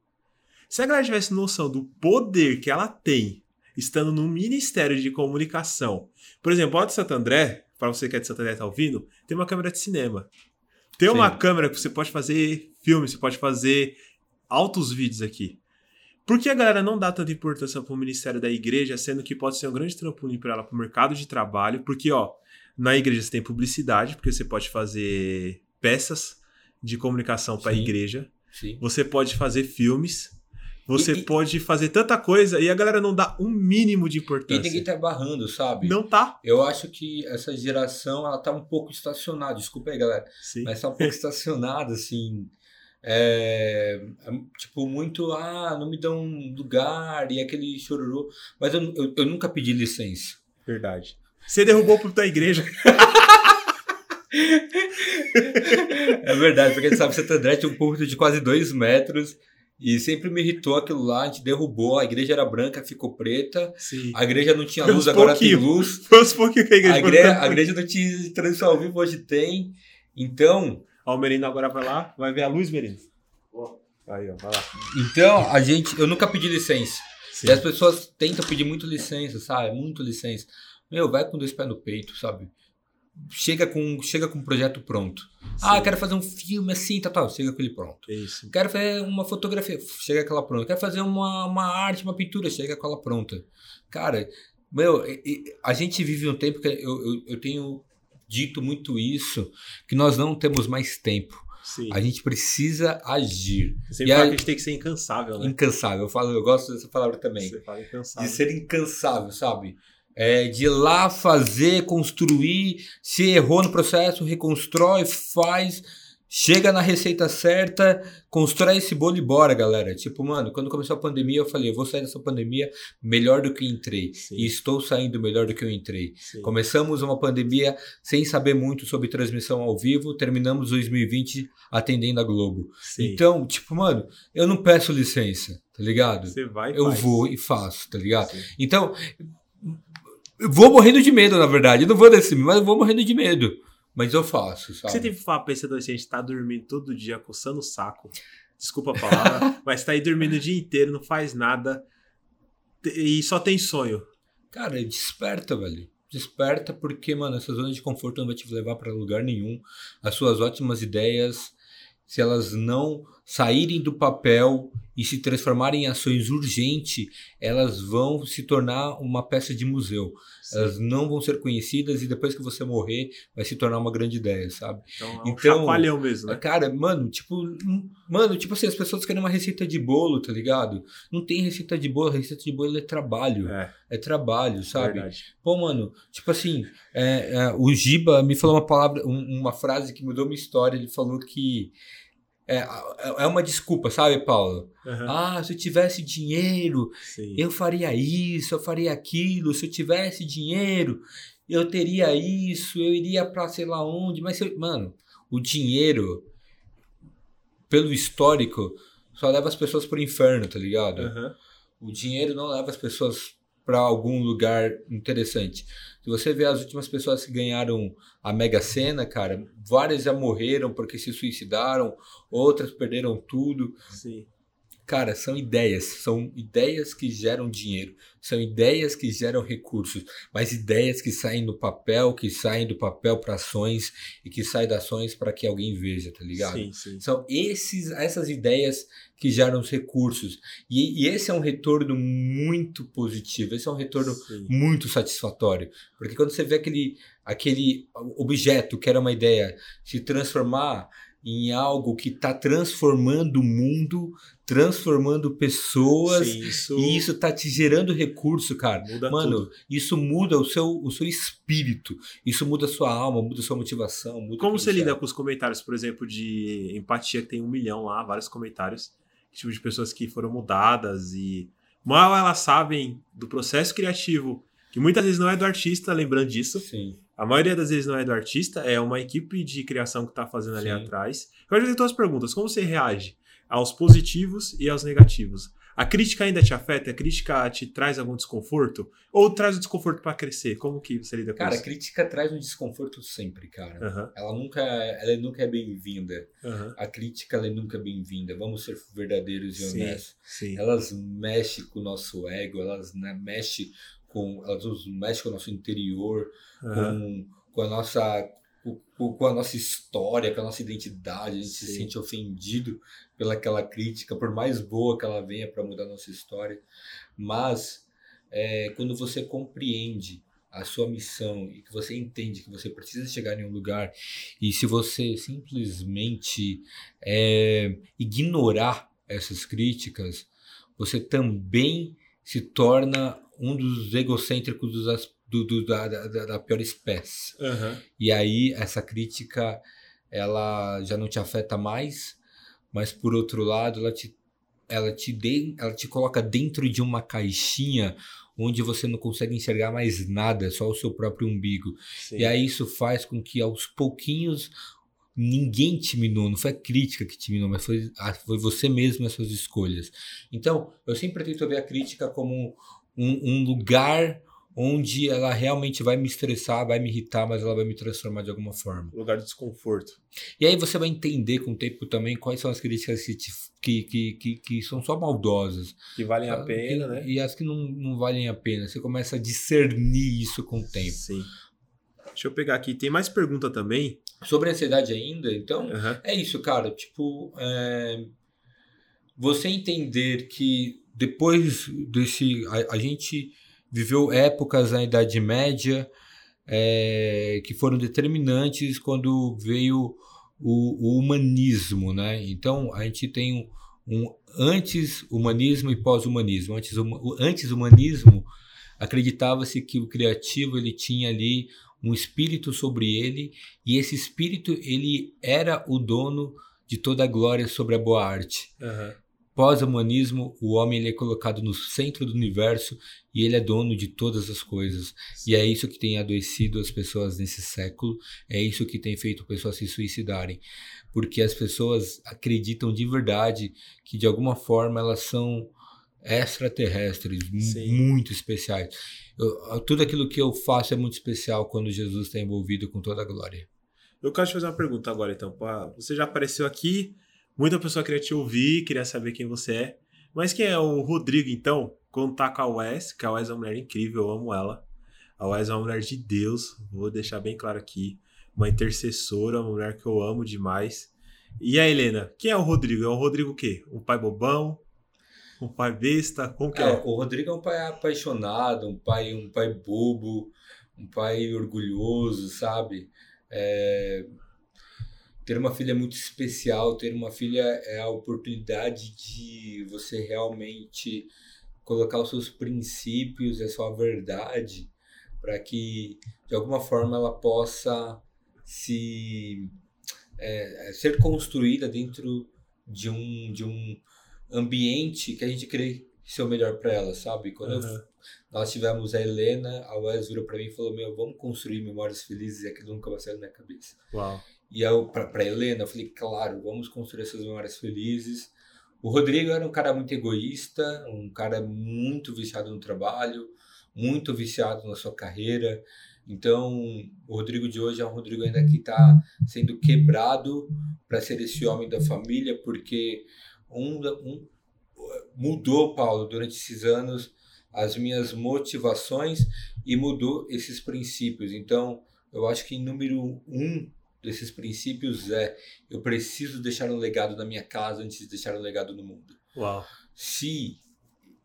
Speaker 1: Se a galera tivesse noção do poder que ela tem estando no Ministério de Comunicação, por exemplo, lá de Santo André, para você que é de Santo André e tá ouvindo, tem uma câmera de cinema. Tem uma
Speaker 2: Sim.
Speaker 1: câmera que você pode fazer filme, você pode fazer altos vídeos aqui. Por que a galera não dá tanta importância pro ministério da igreja, sendo que pode ser um grande trampolim para ela pro mercado de trabalho? Porque, ó, na igreja você tem publicidade, porque você pode fazer peças de comunicação para a igreja.
Speaker 2: Sim.
Speaker 1: Você pode fazer filmes. Você
Speaker 2: E- e-
Speaker 1: pode fazer tanta coisa e a galera não dá um mínimo de
Speaker 2: E
Speaker 1: importância.
Speaker 2: ninguém tá barrando, sabe?
Speaker 1: Não tá.
Speaker 2: Eu acho que essa geração, ela tá um pouco estacionada. Desculpa aí, galera.
Speaker 1: Sim.
Speaker 2: Mas tá um pouco estacionada, assim. É, é, tipo, muito, ah, não me dão lugar e aquele chororô. Mas eu, eu, eu nunca pedi licença.
Speaker 1: Verdade. Você derrubou pro tua igreja.
Speaker 2: É verdade, porque a gente sabe que Santo André tinha um púlpito de quase dois metros e sempre me irritou aquilo lá. A gente derrubou, a igreja era branca, ficou preta.
Speaker 1: Sim.
Speaker 2: A igreja não tinha luz, agora tem luz.
Speaker 1: Foi uns pouquinho que a igreja
Speaker 2: A igreja, a igreja não tinha transmissão ao vivo, hoje tem. Então,
Speaker 1: Ó, o Merino agora vai lá, vai ver a luz, Merino. Aí, ó, vai lá.
Speaker 2: então a gente, eu nunca pedi licença.
Speaker 1: Sim.
Speaker 2: E as pessoas tentam pedir muito licença, sabe? Muito licença. Meu, vai com dois pés no peito, sabe? Chega com, chega com um projeto pronto. Ah,
Speaker 1: Sim.
Speaker 2: quero fazer um filme assim, tá, tá. Chega com ele pronto.
Speaker 1: É isso.
Speaker 2: Quero fazer uma fotografia, chega com ela pronta. Quero fazer uma, uma arte, uma pintura, chega com ela pronta. Cara, meu, a gente vive um tempo que eu, eu, eu tenho dito muito isso, que nós não temos mais tempo.
Speaker 1: Sim.
Speaker 2: A gente precisa agir.
Speaker 1: Você
Speaker 2: E aí-
Speaker 1: que a gente tem que ser incansável, né?
Speaker 2: Incansável. Eu falo, eu gosto dessa palavra também.
Speaker 1: Você fala
Speaker 2: De
Speaker 1: incansável.
Speaker 2: ser incansável, sabe? É, de ir lá fazer, construir, se errou no processo, reconstrói, faz, chega na receita certa, constrói esse bolo e bora, galera. Tipo, mano, quando começou a pandemia, eu falei, eu vou sair dessa pandemia melhor do que entrei.
Speaker 1: Sim.
Speaker 2: E estou saindo melhor do que eu entrei.
Speaker 1: Sim.
Speaker 2: Começamos uma pandemia sem saber muito sobre transmissão ao vivo, terminamos 2020 atendendo a Globo.
Speaker 1: Sim.
Speaker 2: Então, tipo, mano, eu não peço licença, tá ligado?
Speaker 1: Você vai e
Speaker 2: Eu
Speaker 1: faz.
Speaker 2: vou e faço, tá ligado? Então, eu vou morrendo de medo, na verdade. Eu não vou desse, mas eu vou morrendo de medo. Mas eu faço, sabe?
Speaker 1: você tem que falar pra esse adolescente tá dormindo todo dia, coçando o saco? Desculpa a palavra, mas tá aí dormindo o dia inteiro, não faz nada e só tem sonho.
Speaker 2: Cara, desperta, velho. Desperta porque, mano, essa zona de conforto não vai te levar pra lugar nenhum. As suas ótimas ideias, se elas não saírem do papel e se transformarem em ações urgentes, elas vão se tornar uma peça de museu. Elas não vão ser conhecidas e depois que você morrer, vai se tornar uma grande ideia, sabe?
Speaker 1: Então é um
Speaker 2: Então-
Speaker 1: mesmo, né?
Speaker 2: Cara, mano, tipo, hum, mano, tipo assim, as pessoas querem uma receita de bolo, tá ligado? Não tem receita de bolo, receita de bolo é trabalho.
Speaker 1: É,
Speaker 2: É trabalho, sabe?
Speaker 1: verdade.
Speaker 2: Pô, mano, tipo assim, é, é, o Giba me falou uma palavra, um- uma frase que mudou minha história. Ele falou que é, é uma desculpa, sabe, Paulo?
Speaker 1: Aham,
Speaker 2: Ah, se eu tivesse dinheiro,
Speaker 1: sim.
Speaker 2: eu faria isso, eu faria aquilo. Se eu tivesse dinheiro, eu teria isso, eu iria pra sei lá onde. Mas, eu- mano, o dinheiro, pelo histórico, só leva as pessoas pro inferno, tá ligado?
Speaker 1: Aham,
Speaker 2: O dinheiro não leva as pessoas para algum lugar interessante. Se você vê as últimas pessoas que ganharam a Mega Sena, cara, várias já morreram porque se suicidaram, outras perderam tudo.
Speaker 1: sim.
Speaker 2: Cara, são ideias, são ideias que geram dinheiro, são ideias que geram recursos, mas ideias que saem do papel, que saem do papel para ações e que saem das ações para que alguém veja, tá ligado?
Speaker 1: Sim, sim.
Speaker 2: São esses, essas ideias que geram os recursos. E, e esse é um retorno muito positivo, esse é um retorno
Speaker 1: Sim.
Speaker 2: muito satisfatório. Porque quando você vê aquele, aquele objeto que era uma ideia se transformar em algo que está transformando o mundo, transformando pessoas,
Speaker 1: Sim, isso,
Speaker 2: e isso tá te gerando recurso, cara.
Speaker 1: muda
Speaker 2: Mano,
Speaker 1: tudo.
Speaker 2: isso muda o seu, o seu espírito, isso muda a sua alma, muda a sua motivação.
Speaker 1: Como você lida com os comentários, por exemplo, de empatia, que tem um milhão lá, vários comentários, tipo de pessoas que foram mudadas e mal elas sabem do processo criativo, que muitas vezes não é do artista, lembrando disso.
Speaker 2: Sim.
Speaker 1: A maioria das vezes não é do artista, é uma equipe de criação que tá fazendo ali
Speaker 2: Sim.
Speaker 1: atrás. Eu quero fazer duas perguntas. Como você reage aos positivos e aos negativos? A crítica ainda te afeta? A crítica te traz algum desconforto? Ou traz o desconforto para crescer? Como que você lida com
Speaker 2: Cara, a
Speaker 1: isso?
Speaker 2: crítica traz um desconforto sempre, cara.
Speaker 1: Aham,
Speaker 2: Ela nunca, ela nunca é bem-vinda.
Speaker 1: aham.
Speaker 2: A crítica ela é nunca bem-vinda. Vamos ser verdadeiros e
Speaker 1: Sim.
Speaker 2: honestos.
Speaker 1: Sim.
Speaker 2: Elas mexem com o nosso ego, elas né, mexem com, elas mexem com o nosso interior,
Speaker 1: Aham.
Speaker 2: com, com a nossa com, com a nossa história, com a nossa identidade, a gente
Speaker 1: Sim.
Speaker 2: se sente ofendido pelaquela crítica, por mais boa que ela venha para mudar a nossa história. Mas é, quando você compreende a sua missão e que você entende que você precisa chegar em um lugar e se você simplesmente é, ignorar essas críticas, você também se torna um dos egocêntricos dos, do, do- da, da, da pior espécie.
Speaker 1: Aham.
Speaker 2: E aí essa crítica ela já não te afeta mais, mas por outro lado ela te ela te de, ela te coloca dentro de uma caixinha onde você não consegue enxergar mais nada, só o seu próprio umbigo.
Speaker 1: Sim.
Speaker 2: E aí isso faz com que aos pouquinhos ninguém te minou, não foi a crítica que te minou, mas foi, foi você mesmo e as suas escolhas. Então, eu sempre tento ver a crítica como um, um lugar onde ela realmente vai me estressar, vai me irritar, mas ela vai me transformar de alguma forma.
Speaker 1: Lugar de desconforto.
Speaker 2: E aí você vai entender com o tempo também quais são as críticas que, te- que, que, que, que são só maldosas.
Speaker 1: Que valem a
Speaker 2: Ah,
Speaker 1: pena,
Speaker 2: e,
Speaker 1: né?
Speaker 2: E as que não, não valem a pena. Você começa a discernir isso com o tempo.
Speaker 1: Sim. Deixa eu pegar aqui. Tem mais pergunta também.
Speaker 2: Sobre a ansiedade ainda, então,
Speaker 1: Aham.
Speaker 2: É isso, cara. Tipo, é, você entender que depois desse. A, a gente viveu épocas na Idade Média é, que foram determinantes quando veio o, o humanismo, né? Então a gente tem um, um antes-humanismo e pós-humanismo. Antes, o antes-humanismo acreditava-se que o criativo ele tinha ali um espírito sobre ele e esse espírito ele era o dono de toda a glória sobre a boa arte.
Speaker 1: Aham.
Speaker 2: Pós-humanismo, o homem ele é colocado no centro do universo e ele é dono de todas as coisas. E é isso que tem adoecido as pessoas nesse século, é isso que tem feito pessoas se suicidarem. Porque as pessoas acreditam de verdade que de alguma forma elas são extraterrestres, muito especiais. Eu- tudo aquilo que eu faço é muito especial quando Jesus está envolvido com toda a glória.
Speaker 1: Eu quero te fazer uma pergunta agora, então. Você já apareceu aqui, muita pessoa queria te ouvir, queria saber quem você é. Mas quem é o Rodrigo, então? Tá com a Wes, que a Wes é uma mulher incrível, eu amo ela. A Wes é uma mulher de Deus, vou deixar bem claro aqui. Uma intercessora, uma mulher que eu amo demais. E a Helena? Quem é o Rodrigo? É o Rodrigo o quê? Um pai bobão? Um pai besta? Como que
Speaker 2: É,
Speaker 1: é?
Speaker 2: o Rodrigo é um pai apaixonado, um pai, um pai bobo, um pai orgulhoso, sabe? É, Ter uma filha é muito especial, ter uma filha é a oportunidade de você realmente colocar os seus princípios a sua verdade para que de alguma forma ela possa se é, ser construída dentro de um de um ambiente que a gente crê ser o melhor para ela, sabe? Quando eu
Speaker 1: Aham.
Speaker 2: nós tivemos a Helena, a Wes virou pra mim e falou: Meu, vamos construir memórias felizes e aquilo nunca vai sair da minha cabeça.
Speaker 1: Uau.
Speaker 2: E eu, pra, pra Helena, eu falei: Claro, vamos construir essas memórias felizes. O Rodrigo era um cara muito egoísta, um cara muito viciado no trabalho, muito viciado na sua carreira. Então, o Rodrigo de hoje é um Rodrigo ainda que está sendo quebrado para ser esse homem da família, porque um, um mudou, Paulo, durante esses anos as minhas motivações e mudou esses princípios. Então, eu acho que número um desses princípios é eu preciso deixar um legado na minha casa antes de deixar um legado no mundo.
Speaker 1: Uau.
Speaker 2: Se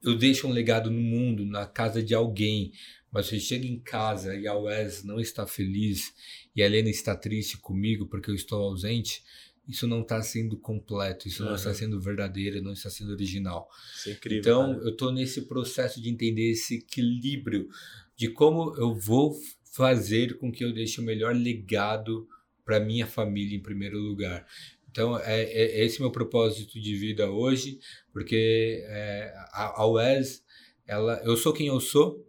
Speaker 2: eu deixo um legado no mundo, na casa de alguém, mas você chega em casa e a Wes não está feliz e a Helena está triste comigo porque eu estou ausente, isso não está sendo completo, isso não
Speaker 1: Aham.
Speaker 2: está sendo verdadeiro, não está sendo original.
Speaker 1: Isso é incrível.
Speaker 2: Então,
Speaker 1: cara.
Speaker 2: eu estou nesse processo de entender esse equilíbrio de como eu vou fazer com que eu deixe o melhor legado para minha família em primeiro lugar. Então, é, é esse meu propósito de vida hoje, porque é, a, a Wes, ela, eu sou quem eu sou,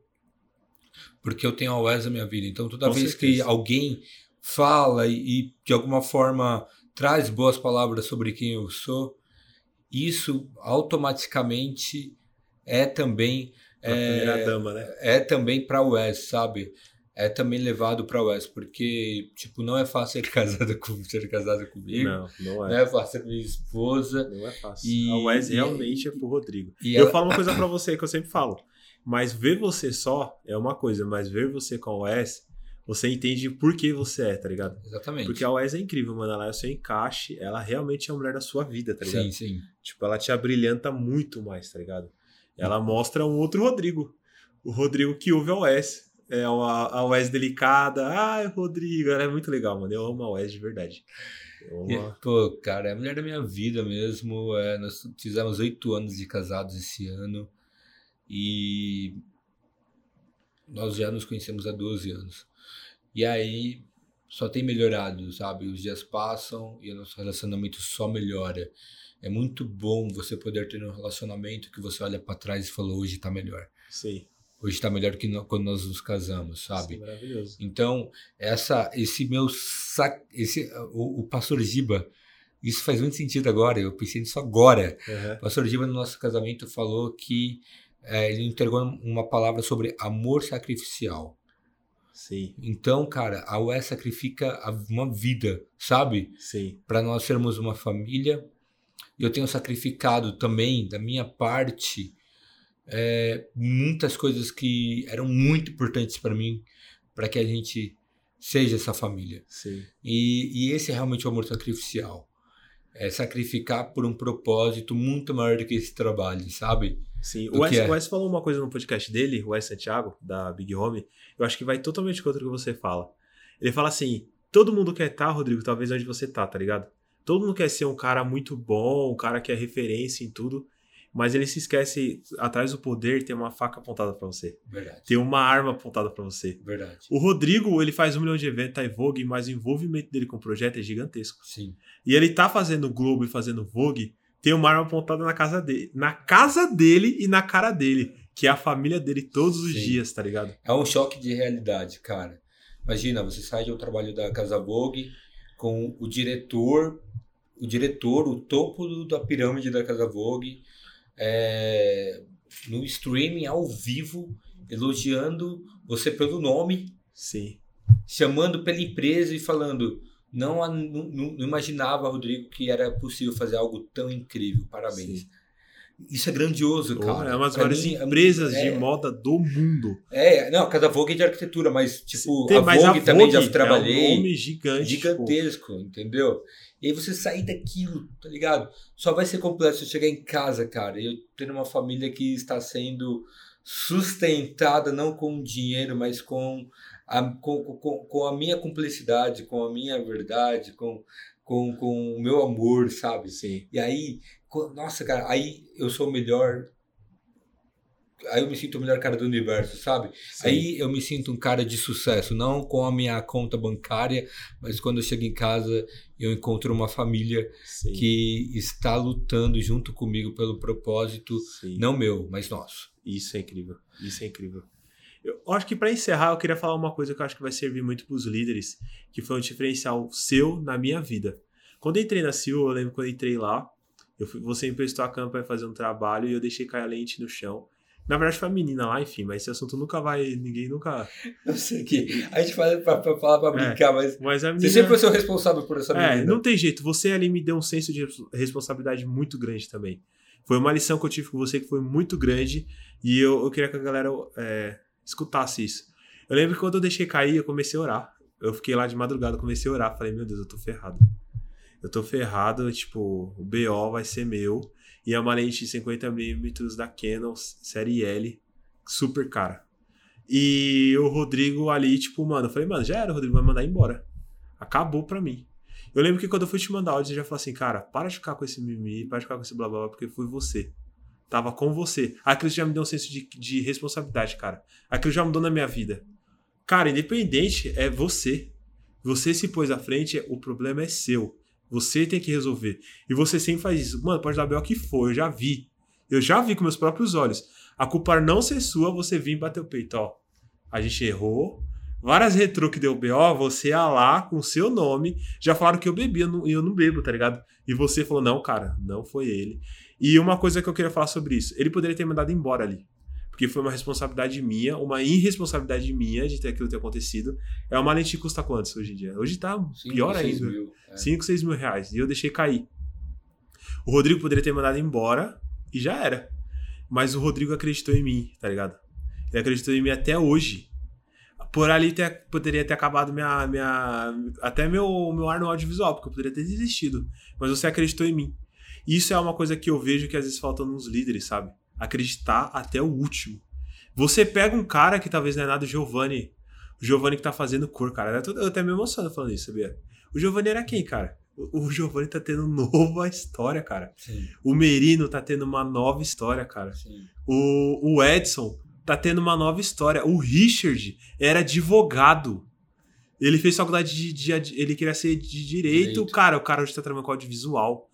Speaker 2: porque eu tenho a Wes na minha vida. Então, toda
Speaker 1: Com
Speaker 2: vez que
Speaker 1: certeza.
Speaker 2: alguém fala e, de alguma forma traz boas palavras sobre quem eu sou, isso automaticamente é também
Speaker 1: A primeira dama, né?
Speaker 2: é também para Wes, sabe? É também levado para Wes, porque tipo não é fácil ser casada com ser casada comigo,
Speaker 1: Não, não
Speaker 2: não
Speaker 1: é.
Speaker 2: é fácil ser minha esposa.
Speaker 1: Não é fácil.
Speaker 2: E-
Speaker 1: a Wes realmente é pro Rodrigo.
Speaker 2: E
Speaker 1: eu
Speaker 2: ela-
Speaker 1: falo uma coisa pra você que eu sempre falo. Mas ver você só é uma coisa, mas ver você com o Wes, você entende por que você é, tá ligado?
Speaker 2: Exatamente.
Speaker 1: Porque a Wes é incrível, mano. Ela é o seu encaixe, ela realmente é a mulher da sua vida, tá ligado?
Speaker 2: sim, sim.
Speaker 1: Tipo, ela te abrilhanta muito mais, tá ligado? Ela mostra um outro Rodrigo. O Rodrigo que ouve a Wes. É uma, a Wes delicada. Ai, Rodrigo, ela é muito legal, mano. Eu amo a Wes de verdade.
Speaker 2: E, Pô, cara, é a mulher da minha vida mesmo. É, nós fizemos oito anos de casados esse ano. E nós já nos conhecemos há 12 anos. E aí só tem melhorado, sabe? Os dias passam e o nosso relacionamento só melhora. É muito bom você poder ter um relacionamento que você olha pra trás e fala, hoje tá melhor.
Speaker 1: Sim.
Speaker 2: Hoje tá melhor que no- quando nós nos casamos, sabe?
Speaker 1: Sim, maravilhoso.
Speaker 2: Então, essa, esse meu sac, esse, o, o pastor Giba, isso faz muito sentido agora, eu pensei nisso agora.
Speaker 1: Aham.
Speaker 2: O pastor Giba, no nosso casamento, falou que eh, ele entregou uma palavra sobre amor sacrificial.
Speaker 1: Sim,
Speaker 2: Então, cara, a UE sacrifica uma vida, sabe?
Speaker 1: sim.
Speaker 2: Para nós sermos uma família. E eu tenho sacrificado também, da minha parte, eh, muitas coisas que eram muito importantes para mim, para que a gente seja essa família. E, e esse é realmente o amor sacrificial. É sacrificar por um propósito muito maior do que esse trabalho, sabe?
Speaker 1: Sim,
Speaker 2: Do
Speaker 1: o Wes,
Speaker 2: é?
Speaker 1: Wes falou uma coisa no podcast dele, o Wes Santiago, da Big Home, eu acho que vai totalmente contra o que você fala. Ele fala assim: todo mundo quer estar, Rodrigo, talvez onde você tá, tá ligado? Todo mundo quer ser um cara muito bom, um cara que é referência em tudo, mas ele se esquece, atrás do poder tem uma faca apontada pra você,
Speaker 2: Verdade.
Speaker 1: tem uma arma apontada pra você.
Speaker 2: Verdade.
Speaker 1: O Rodrigo, ele faz um milhão de eventos, tá em Vogue, mas o envolvimento dele com o projeto é gigantesco.
Speaker 2: Sim.
Speaker 1: E ele tá fazendo Globo e fazendo Vogue, tem uma arma apontada na casa dele. Na casa dele e na cara dele. Que é a família dele todos os
Speaker 2: Sim.
Speaker 1: dias, tá ligado?
Speaker 2: É um choque de realidade, cara. Imagina, você sai do trabalho da Casa Vogue com o diretor, o diretor, o topo da pirâmide da Casa Vogue, é, no streaming ao vivo, elogiando você pelo nome,
Speaker 1: Sim.
Speaker 2: chamando pela empresa e falando: não, não- não imaginava, Rodrigo, que era possível fazer algo tão incrível. Parabéns.
Speaker 1: Sim.
Speaker 2: Isso é grandioso, cara.
Speaker 1: é uma das maiores
Speaker 2: é-
Speaker 1: empresas
Speaker 2: é-
Speaker 1: de moda do mundo.
Speaker 2: É, não, a Casa Vogue é de arquitetura, mas tipo,
Speaker 1: Tem-
Speaker 2: a
Speaker 1: mas
Speaker 2: Vogue, também já trabalhei.
Speaker 1: É um nome gigante.
Speaker 2: gigantesco, entendeu? E aí você sair daquilo, tá ligado? Só vai ser completo se eu chegar em casa, cara, eu ter uma família que está sendo sustentada não com dinheiro, mas com a, com, com, com a minha cumplicidade, com a minha verdade, com, com, com o meu amor, sabe?
Speaker 1: Sim.
Speaker 2: E aí, nossa, cara, aí eu sou o melhor. Aí eu me sinto o melhor cara do universo, sabe?
Speaker 1: sim.
Speaker 2: Aí eu me sinto um cara de sucesso, não com a minha conta bancária, mas quando eu chego em casa eu encontro uma família
Speaker 1: Sim.
Speaker 2: que está lutando junto comigo pelo propósito,
Speaker 1: Sim.
Speaker 2: não meu, mas nosso.
Speaker 1: Isso é incrível. Isso é incrível. Eu acho que pra encerrar, eu queria falar uma coisa que eu acho que vai servir muito pros líderes, que foi um diferencial seu na minha vida. Quando eu entrei na CIO, eu lembro quando eu entrei lá, eu fui, você emprestou a câmera para fazer um trabalho e eu deixei cair a lente no chão. Na verdade, foi a menina lá, enfim, mas esse assunto nunca vai. Ninguém nunca.
Speaker 2: Eu sei que a gente fala pra, pra falar pra
Speaker 1: É.
Speaker 2: brincar, mas
Speaker 1: Mas a menina.
Speaker 2: você sempre foi ser o responsável por essa
Speaker 1: É,
Speaker 2: menina.
Speaker 1: não tem jeito. Você ali me deu um senso de res- responsabilidade muito grande também. Foi uma lição que eu tive com você que foi muito grande e eu, eu queria que a galera é, escutasse isso. Eu lembro que quando eu deixei cair, eu comecei a orar. Eu fiquei lá de madrugada, comecei a orar. Falei, meu Deus, eu tô ferrado. Eu tô ferrado, tipo, o BO vai ser meu. E é uma lente de 50mm da Canon, série L, super cara. E o Rodrigo ali, tipo, mano, eu falei, mano, já era, o Rodrigo vai mandar embora. Acabou pra mim. Eu lembro que quando eu fui te mandar áudio, você já falou assim, cara, para de ficar com esse mimimi, para de ficar com esse blá blá blá, porque foi você. Tava com você. Aquilo já me deu um senso de, de responsabilidade, cara. Aquilo já mudou na minha vida. Cara, independente, é você. Você se pôs à frente, o problema é seu. Você tem que resolver. E você sempre faz isso. Mano, pode dar B.O. que for, eu já vi. Eu já vi com meus próprios olhos. A culpa não ser sua, você vir e bater o peito, ó. A gente errou. Várias retrô que deu B.O., você ia lá com o seu nome. Já falaram que eu bebi, não, eu não bebo, tá ligado? E você falou, não, cara, não foi ele. E uma coisa que eu queria falar sobre isso. Ele poderia ter mandado embora ali. Porque foi uma responsabilidade minha, uma irresponsabilidade minha de ter aquilo ter acontecido. É uma lente que custa quantos hoje em dia? Hoje tá
Speaker 2: Cinco,
Speaker 1: pior ainda.
Speaker 2: mil, é.
Speaker 1: 5, 6 mil reais. E eu deixei cair. O Rodrigo poderia ter mandado embora e já era. Mas o Rodrigo acreditou em mim, tá ligado? Ele acreditou em mim até hoje. Por ali ter, poderia ter acabado minha, minha. Até meu, meu ar no audiovisual, porque eu poderia ter desistido. Mas você acreditou em mim. Isso é uma coisa que eu vejo que às vezes falta nos líderes, sabe? Acreditar até o último. Você pega um cara que talvez não é nada, o Giovanni. O Giovanni que tá fazendo cor, cara. Eu até me emociono falando isso, sabia? O Giovanni era quem, cara? O Giovanni tá tendo nova história, cara.
Speaker 2: Sim.
Speaker 1: O Merino tá tendo uma nova história, cara.
Speaker 2: Sim.
Speaker 1: O, o Edson tá tendo uma nova história. O Richard era advogado. Ele fez faculdade de, de, de ele queria ser de direito.
Speaker 2: Direito.
Speaker 1: Cara, o cara hoje tá trabalhando com audiovisual.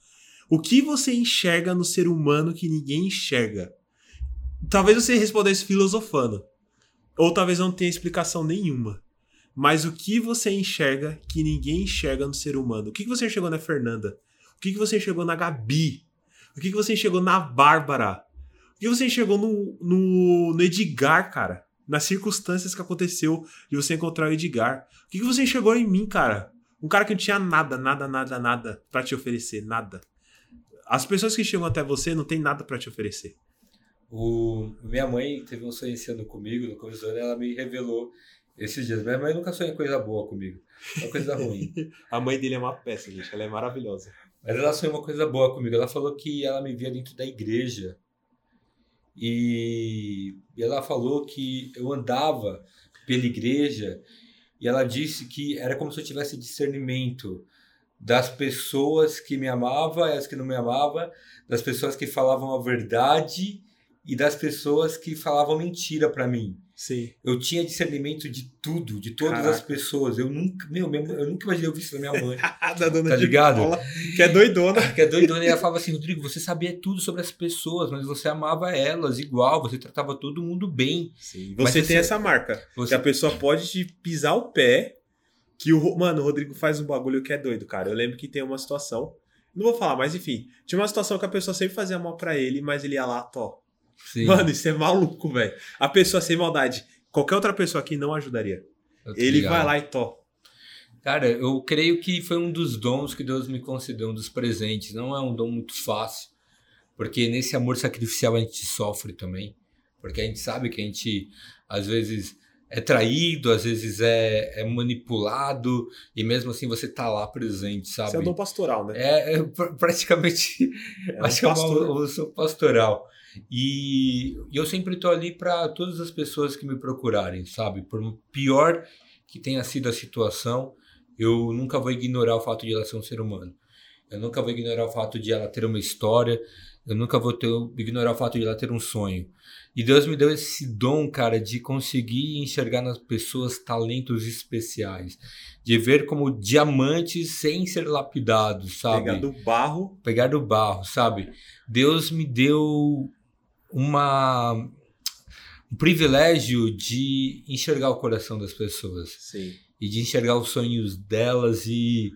Speaker 1: O que você enxerga no ser humano que ninguém enxerga? Talvez você respondesse filosofando. Ou talvez não tenha explicação nenhuma. Mas o que você enxerga que ninguém enxerga no ser humano? O que você enxergou na Fernanda? O que você enxergou na Gabi? O que você enxergou na Bárbara? O que você enxergou no, no, no Edgar, cara? Nas circunstâncias que aconteceu de você encontrar o Edgar. O que você enxergou em mim, cara? Um cara que não tinha nada, nada, nada, nada pra te oferecer. Nada. As pessoas que chegam até você não tem nada pra te oferecer.
Speaker 2: O, minha mãe teve um sonho esse ano comigo, no começo do ano, ela me revelou esses dias. Minha mãe nunca sonha coisa boa comigo, coisa ruim.
Speaker 1: A mãe dele é uma peça, gente. Ela é maravilhosa.
Speaker 2: Mas ela sonhou uma coisa boa comigo. Ela falou que ela me via dentro da igreja. E ela falou que eu andava pela igreja e ela disse que era como se eu tivesse discernimento das pessoas que me amavam e as que não me amavam, das pessoas que falavam a verdade e das pessoas que falavam mentira para mim.
Speaker 1: Sim.
Speaker 2: Eu tinha discernimento de tudo, de todas
Speaker 1: Caraca.
Speaker 2: as pessoas. Eu nunca, meu, eu nunca imaginei ouvir isso da minha mãe.
Speaker 1: da dona
Speaker 2: Tá ligado?
Speaker 1: Paula, que é doidona.
Speaker 2: Que é doidona, e ela falava assim, Rodrigo, você sabia tudo sobre as pessoas, mas você amava elas igual, você tratava todo mundo bem.
Speaker 1: Sim.
Speaker 2: Mas
Speaker 1: Você
Speaker 2: você-
Speaker 1: tem essa marca. Que
Speaker 2: Você...
Speaker 1: a pessoa pode te pisar o pé. Que o. Mano, o Rodrigo faz um bagulho que é doido, cara. Eu lembro que tem uma situação. Não vou falar, mas enfim. Tinha uma situação que a pessoa sempre fazia mal pra ele, mas ele ia lá, tó.
Speaker 2: Sim,
Speaker 1: Mano, isso é maluco, velho. A pessoa sem maldade. Qualquer outra pessoa aqui não ajudaria. Ele
Speaker 2: ligado.
Speaker 1: vai lá e tó.
Speaker 2: Cara, eu creio que foi um dos dons que Deus me concedeu, um dos presentes. Não é um dom muito fácil, porque nesse amor sacrificial a gente sofre também. Porque a gente sabe que a gente, às vezes, é traído, às vezes é, é manipulado, e mesmo assim você tá lá presente, sabe?
Speaker 1: Isso é dom pastoral, né?
Speaker 2: É, é pr- praticamente
Speaker 1: É um
Speaker 2: acho que é uma evolução pastoral. E, e eu sempre tô ali para todas as pessoas que me procurarem, sabe? Por pior que tenha sido a situação, eu nunca vou ignorar o fato de ela ser um ser humano. Eu nunca vou ignorar o fato de ela ter uma história. Eu nunca vou ter, ignorar o fato de ela ter um sonho. E Deus me deu esse dom, cara, de conseguir enxergar nas pessoas talentos especiais. De ver como diamantes sem ser lapidados, sabe?
Speaker 1: Pegar do barro.
Speaker 2: pegar do barro, sabe? Deus me deu uma um privilégio de enxergar o coração das pessoas
Speaker 1: Sim.
Speaker 2: e de enxergar os sonhos delas e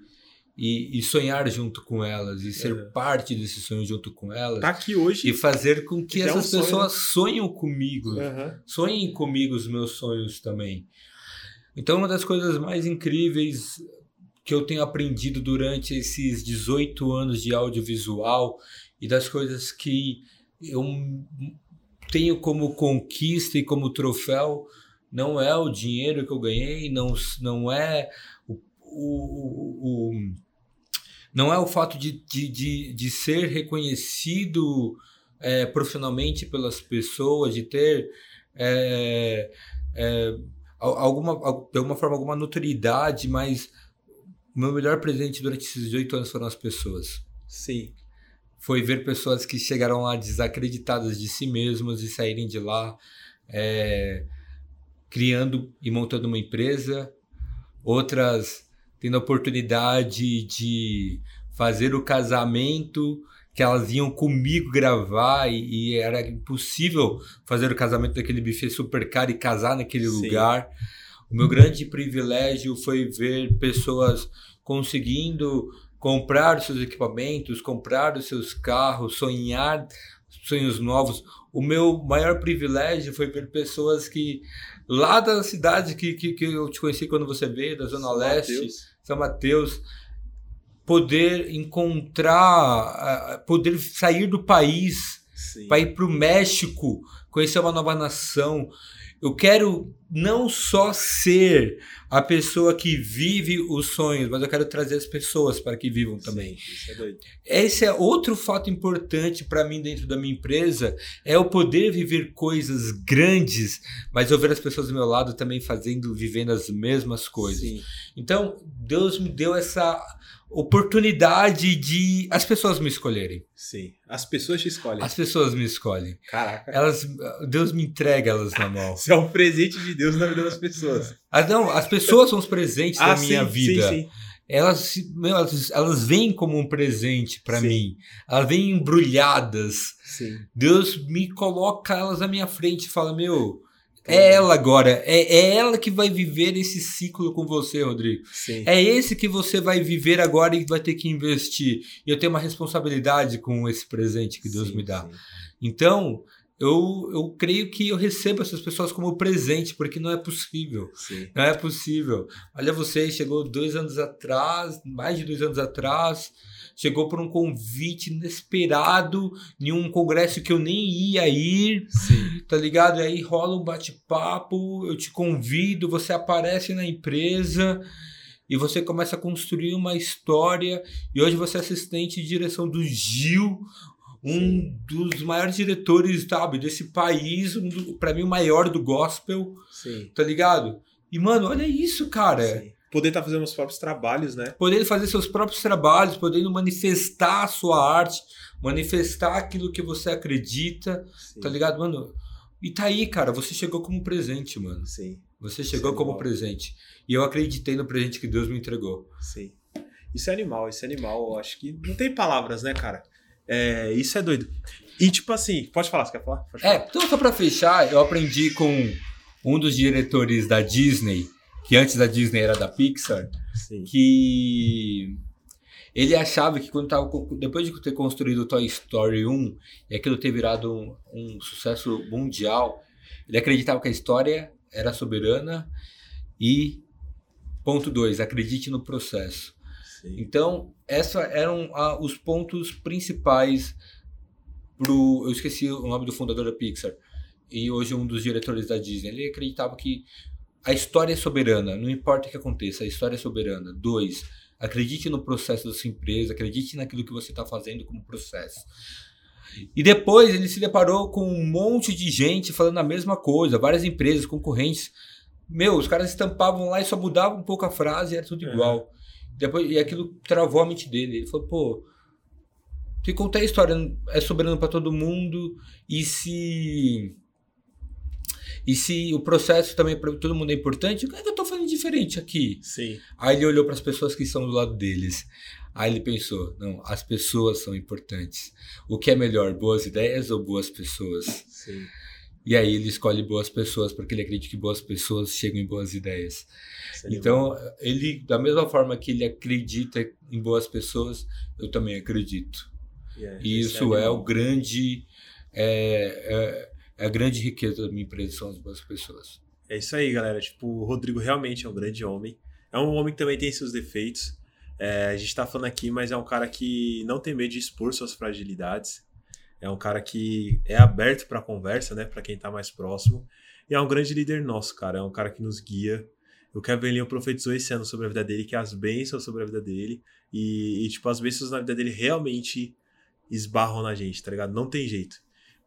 Speaker 2: e, e sonhar junto com elas e ser
Speaker 1: É.
Speaker 2: parte desse sonho junto com elas
Speaker 1: Tá aqui hoje.
Speaker 2: e fazer com que
Speaker 1: é um
Speaker 2: essas
Speaker 1: sonho,
Speaker 2: pessoas sonhem comigo
Speaker 1: Aham.
Speaker 2: sonhem comigo os meus sonhos também. Então, uma das coisas mais incríveis que eu tenho aprendido durante esses 18 anos de audiovisual e das coisas que eu tenho como conquista e como troféu não é o dinheiro que eu ganhei, não, não é o, o, o- não é o fato de, de, de, de ser reconhecido é, profissionalmente pelas pessoas, de ter é, é, al- alguma, al- de alguma forma alguma notoriedade, mas o meu melhor presente durante esses 18 anos foram as pessoas.
Speaker 1: Sim.
Speaker 2: Foi ver pessoas que chegaram lá desacreditadas de si mesmas e saírem de lá é, criando e montando uma empresa, outras tendo a oportunidade de fazer o casamento que elas iam comigo gravar e, e era impossível fazer o casamento daquele buffet super caro e casar naquele
Speaker 1: Sim.
Speaker 2: lugar. O meu grande privilégio foi ver pessoas conseguindo comprar os seus equipamentos, comprar os seus carros, sonhar sonhos novos. O meu maior privilégio foi ver pessoas que lá da cidade que, que, que eu te conheci quando você veio, da Zona Leste,
Speaker 1: Mateus.
Speaker 2: São Mateus, poder encontrar, ah, poder sair do país para ir para o México, conhecer uma nova nação. Eu quero não só ser a pessoa que vive os sonhos, mas eu quero trazer as pessoas para que vivam também.
Speaker 1: Sim, isso é doido.
Speaker 2: Esse é outro fato importante para mim dentro da minha empresa, é o poder viver coisas grandes, mas eu ver as pessoas do meu lado também fazendo, vivendo as mesmas coisas.
Speaker 1: Sim.
Speaker 2: Então, Deus me deu essa oportunidade de as pessoas me escolherem.
Speaker 1: Sim. As pessoas te escolhem.
Speaker 2: As pessoas me escolhem.
Speaker 1: Caraca.
Speaker 2: Elas, Deus me entrega elas na mão.
Speaker 1: Você é um presente de Deus na vida das pessoas.
Speaker 2: As, não, as pessoas são os presentes da minha
Speaker 1: Ah, sim,
Speaker 2: vida.
Speaker 1: Sim, sim.
Speaker 2: Elas, elas, elas vêm como um presente para mim. Elas vêm embrulhadas.
Speaker 1: Sim.
Speaker 2: Deus me coloca elas na minha frente e fala: Meu, é ela agora. É, é ela que vai viver esse ciclo com você, Rodrigo.
Speaker 1: Sim.
Speaker 2: É esse que você vai viver agora e vai ter que investir. E eu tenho uma responsabilidade com esse presente que Deus
Speaker 1: Sim,
Speaker 2: me dá.
Speaker 1: sim.
Speaker 2: Então, eu, eu creio que eu recebo essas pessoas como presente, porque não é possível.
Speaker 1: Sim.
Speaker 2: Não é possível. Olha você, chegou dois anos atrás, mais de dois anos atrás, chegou por um convite inesperado em um congresso que eu nem ia ir,
Speaker 1: Sim.
Speaker 2: tá ligado? E aí rola um bate-papo, eu te convido, você aparece na empresa e você começa a construir uma história. E hoje você é assistente de direção do Gil, um dos maiores diretores, sabe, desse país, um pra mim o maior do gospel
Speaker 1: Sim.
Speaker 2: tá ligado? E, mano, olha isso, cara.
Speaker 1: Sim. Poder estar fazendo os próprios trabalhos, né?
Speaker 2: Podendo fazer seus próprios trabalhos, podendo manifestar a sua arte, manifestar aquilo que você acredita,
Speaker 1: Sim.
Speaker 2: tá ligado, mano? E tá aí, cara, você chegou como presente, mano.
Speaker 1: Sim.
Speaker 2: Você chegou
Speaker 1: é
Speaker 2: como
Speaker 1: animal.
Speaker 2: presente. E eu acreditei no presente que Deus me entregou.
Speaker 1: Sim. Isso é animal, isso é animal. Eu acho que não tem palavras, né, cara? É, isso é doido. E tipo assim, pode falar, você quer falar? Pode
Speaker 2: É,
Speaker 1: falar.
Speaker 2: então só pra fechar, eu aprendi com um dos diretores da Disney, que antes da Disney era da Pixar,
Speaker 1: Sim.
Speaker 2: que ele achava que quando tava, depois de ter construído o Toy Story 1 e aquilo ter virado um, um sucesso mundial, ele acreditava que a história era soberana e ponto 2, acredite no processo.
Speaker 1: Sim.
Speaker 2: Então, esses eram ah, os pontos principais pro. Eu esqueci o nome do fundador da Pixar. E hoje um dos diretores da Disney. Ele acreditava que a história é soberana, não importa o que aconteça, a história é soberana. Dois, acredite no processo da sua empresa, acredite naquilo que você está fazendo como processo. E depois ele se deparou com um monte de gente falando a mesma coisa, várias empresas, concorrentes. Meu, os caras estampavam lá e só mudavam um pouco a frase e era tudo
Speaker 1: Uhum.
Speaker 2: igual. Depois, e aquilo travou a mente dele. Ele falou, pô, se contar a história é soberano para todo mundo, e se. E se o processo também para todo mundo é importante, o que é que eu tô fazendo diferente aqui?
Speaker 1: Sim.
Speaker 2: Aí ele olhou para as pessoas que estão do lado deles. Aí ele pensou: não, as pessoas são importantes. O que é melhor, boas ideias ou boas pessoas?
Speaker 1: Sim.
Speaker 2: E aí ele escolhe boas pessoas porque ele acredita que boas pessoas chegam em boas ideias.
Speaker 1: Isso é.
Speaker 2: Então, ele, da mesma forma que ele acredita em boas pessoas, eu também acredito.
Speaker 1: Yeah,
Speaker 2: E isso é,
Speaker 1: animal.
Speaker 2: o grande. É, é- é a grande riqueza da minha empresa, são as boas pessoas.
Speaker 1: É isso aí, galera. Tipo, o Rodrigo realmente é um grande homem. É um homem que também tem seus defeitos. É, a gente tá falando aqui, mas é um cara que não tem medo de expor suas fragilidades. É um cara que é aberto pra conversa, né? Pra quem tá mais próximo. E é um grande líder nosso, cara. É um cara que nos guia. O Kevin Leon profetizou esse ano sobre a vida dele, que as bênçãos sobre a vida dele. E, e, tipo, as bênçãos na vida dele realmente esbarram na gente, tá ligado? Não tem jeito.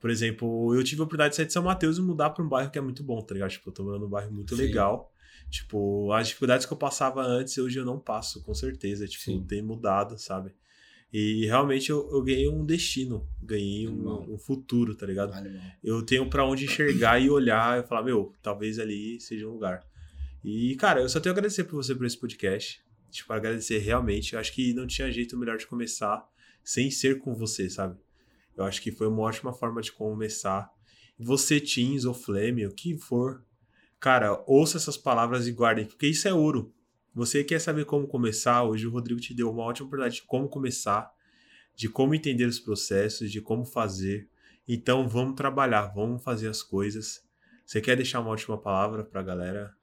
Speaker 1: Por exemplo, eu tive a oportunidade de sair de São Mateus e mudar pra um bairro que é muito bom, tá ligado? Tipo, eu tô morando num bairro muito
Speaker 2: Sim.
Speaker 1: legal. Tipo, as dificuldades que eu passava antes, hoje eu não passo, com certeza. Tipo,
Speaker 2: Sim.
Speaker 1: tem mudado, sabe? E realmente eu, eu ganhei um destino, ganhei um, um futuro, tá ligado?
Speaker 2: Animal.
Speaker 1: Eu tenho pra onde enxergar e olhar e falar, meu, talvez ali seja um lugar. E, cara, eu só tenho a agradecer por você por esse podcast. Tipo, agradecer realmente. Eu acho que não tinha jeito melhor de começar sem ser com você, sabe? Eu acho que foi uma ótima forma de começar. Você, Teams ou Flame, o que for, cara, ouça essas palavras e guardem, porque isso é ouro. Você quer saber como começar? Hoje o Rodrigo te deu uma ótima oportunidade de como começar, de como entender os processos, de como fazer. Então vamos trabalhar, vamos fazer as coisas. Você quer deixar uma última palavra pra galera?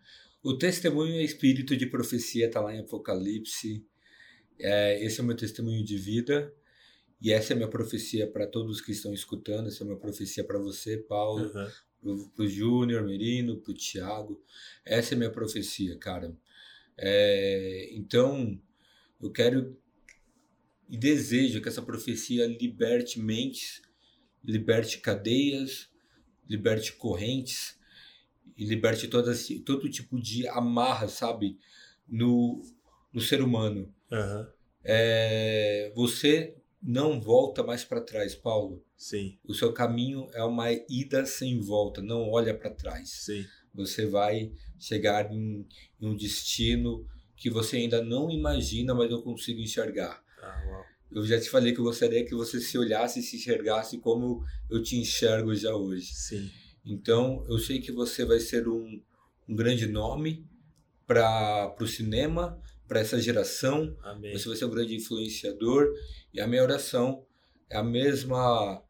Speaker 2: O testemunho é espírito de profecia, está lá em Apocalipse. É, esse é o meu testemunho de vida. E essa é a minha profecia para todos que estão escutando. Essa é a minha profecia para você, Paulo.
Speaker 1: Uhum.
Speaker 2: pro, pro Júnior, Merino, pro Thiago. Essa é a minha profecia, cara. É, então, eu quero e desejo que essa profecia liberte mentes, liberte cadeias, liberte correntes e liberte todo tipo de amarra, sabe, no, no ser humano.
Speaker 1: Aham.
Speaker 2: É, você não volta mais para trás, Paulo.
Speaker 1: Sim,
Speaker 2: O seu caminho é uma ida sem volta, não olha para trás.
Speaker 1: sim.
Speaker 2: Você vai chegar em, em um destino que você ainda não imagina, mas eu consigo enxergar.
Speaker 1: Ah, uau.
Speaker 2: Eu já te falei que eu gostaria que você se olhasse e se enxergasse como eu te enxergo já hoje.
Speaker 1: Sim.
Speaker 2: Então, eu sei que você vai ser um, um grande nome para o cinema, para essa geração.
Speaker 1: Amém.
Speaker 2: Você vai ser um grande influenciador. E a minha oração é a mesma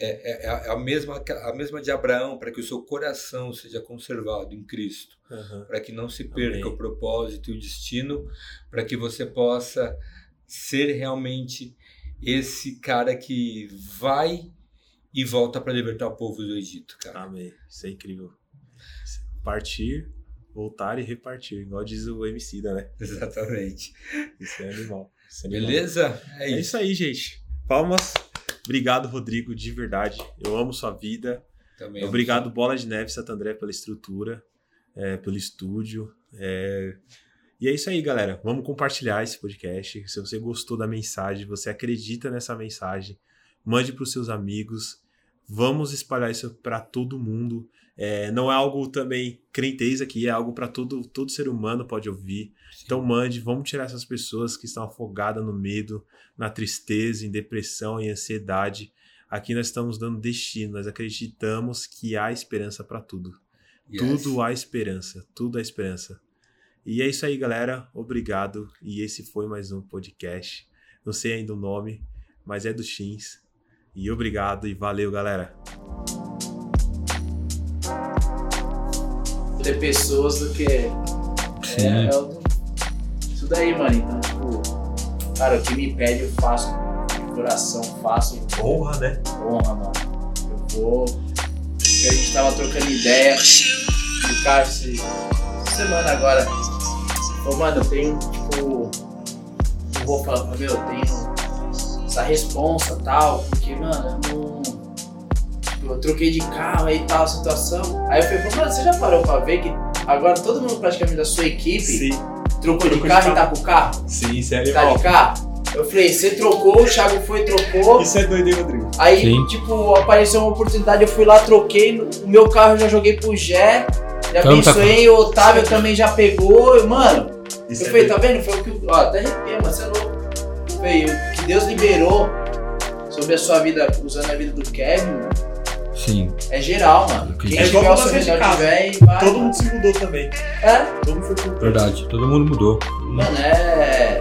Speaker 2: é, é- é a mesma a mesma de Abraão para que o seu coração seja conservado em Cristo,
Speaker 1: Aham.
Speaker 2: para que não se perca
Speaker 1: Amém.
Speaker 2: o propósito e o destino, para que você possa ser realmente esse cara que vai e volta para libertar o povo do Egito, cara.
Speaker 1: Amém. Isso é incrível. Partir, voltar e repartir. Igual diz o MC da, né?
Speaker 2: Exatamente.
Speaker 1: Isso é animal. Isso é animal.
Speaker 2: Beleza? É
Speaker 1: É
Speaker 2: isso.
Speaker 1: isso aí, gente. Palmas. Obrigado, Rodrigo, de verdade. Eu amo sua vida.
Speaker 2: Também
Speaker 1: Obrigado, Bola de Neve Santo André, pela estrutura, é, pelo estúdio. é. E é isso aí, galera. Vamos compartilhar esse podcast. Se você gostou da mensagem, você acredita nessa mensagem, mande para os seus amigos. Vamos espalhar isso para todo mundo. É, não é algo também crentez aqui, é algo para todo, todo ser humano pode ouvir. Então mande, vamos tirar essas pessoas que estão afogadas no medo, na tristeza, em depressão e ansiedade. Aqui nós estamos dando destino, nós acreditamos que há esperança para tudo.
Speaker 2: Yes.
Speaker 1: Tudo há esperança, tudo há esperança. E é isso aí, galera. Obrigado. E esse foi mais um podcast. Não sei ainda o nome, mas é do Shins. E obrigado e valeu, galera.
Speaker 3: Ter pessoas do que. É,
Speaker 2: Sim.
Speaker 3: é o- isso daí, mano. Então, tipo, cara, o que me pede eu faço de coração, faço
Speaker 1: Honra, né?
Speaker 3: honra, mano. Eu vou. Porque a gente tava trocando ideia. E esse, essa semana agora. Falou, mano, eu tenho, tipo. Eu vou falar meu, eu tenho essa responsa e tal. Porque, mano, eu não. Tipo, eu troquei de carro aí e tal, situação. Aí eu falei, mano, você já parou pra ver que agora todo mundo praticamente da sua equipe
Speaker 1: Sim,
Speaker 3: trocou de
Speaker 1: Trocou de
Speaker 3: carro
Speaker 1: carro.
Speaker 3: e tá com o carro?
Speaker 1: sim, isso é
Speaker 3: Tá de carro? Eu falei, você trocou, o Thiago foi, trocou.
Speaker 1: Isso é doido, hein, Rodrigo?
Speaker 3: Aí,
Speaker 2: Sim.
Speaker 3: tipo, apareceu uma oportunidade, eu fui lá, troquei. O meu carro eu já joguei pro Jé. Já
Speaker 2: Então tá
Speaker 3: abençoei, o Otávio também já pegou. eu, Mano,
Speaker 1: Isso
Speaker 3: eu
Speaker 1: é
Speaker 3: falei,
Speaker 1: doido.
Speaker 3: tá vendo? Foi o que. Ó, até arrepia, mano, você é louco. Eu falei, o que Deus liberou sobre a sua vida, usando a vida do Kevin, mano,
Speaker 2: Sim.
Speaker 3: é geral, mano.
Speaker 2: É
Speaker 3: Quem
Speaker 1: igual
Speaker 3: tiver o
Speaker 1: mudança
Speaker 3: seu
Speaker 1: de
Speaker 3: melhor
Speaker 1: casa.
Speaker 3: tiver e vai.
Speaker 1: Todo mundo se mudou também.
Speaker 3: É,
Speaker 1: Todo mundo foi pro
Speaker 2: Verdade. Todo mundo mudou.
Speaker 3: mano, é.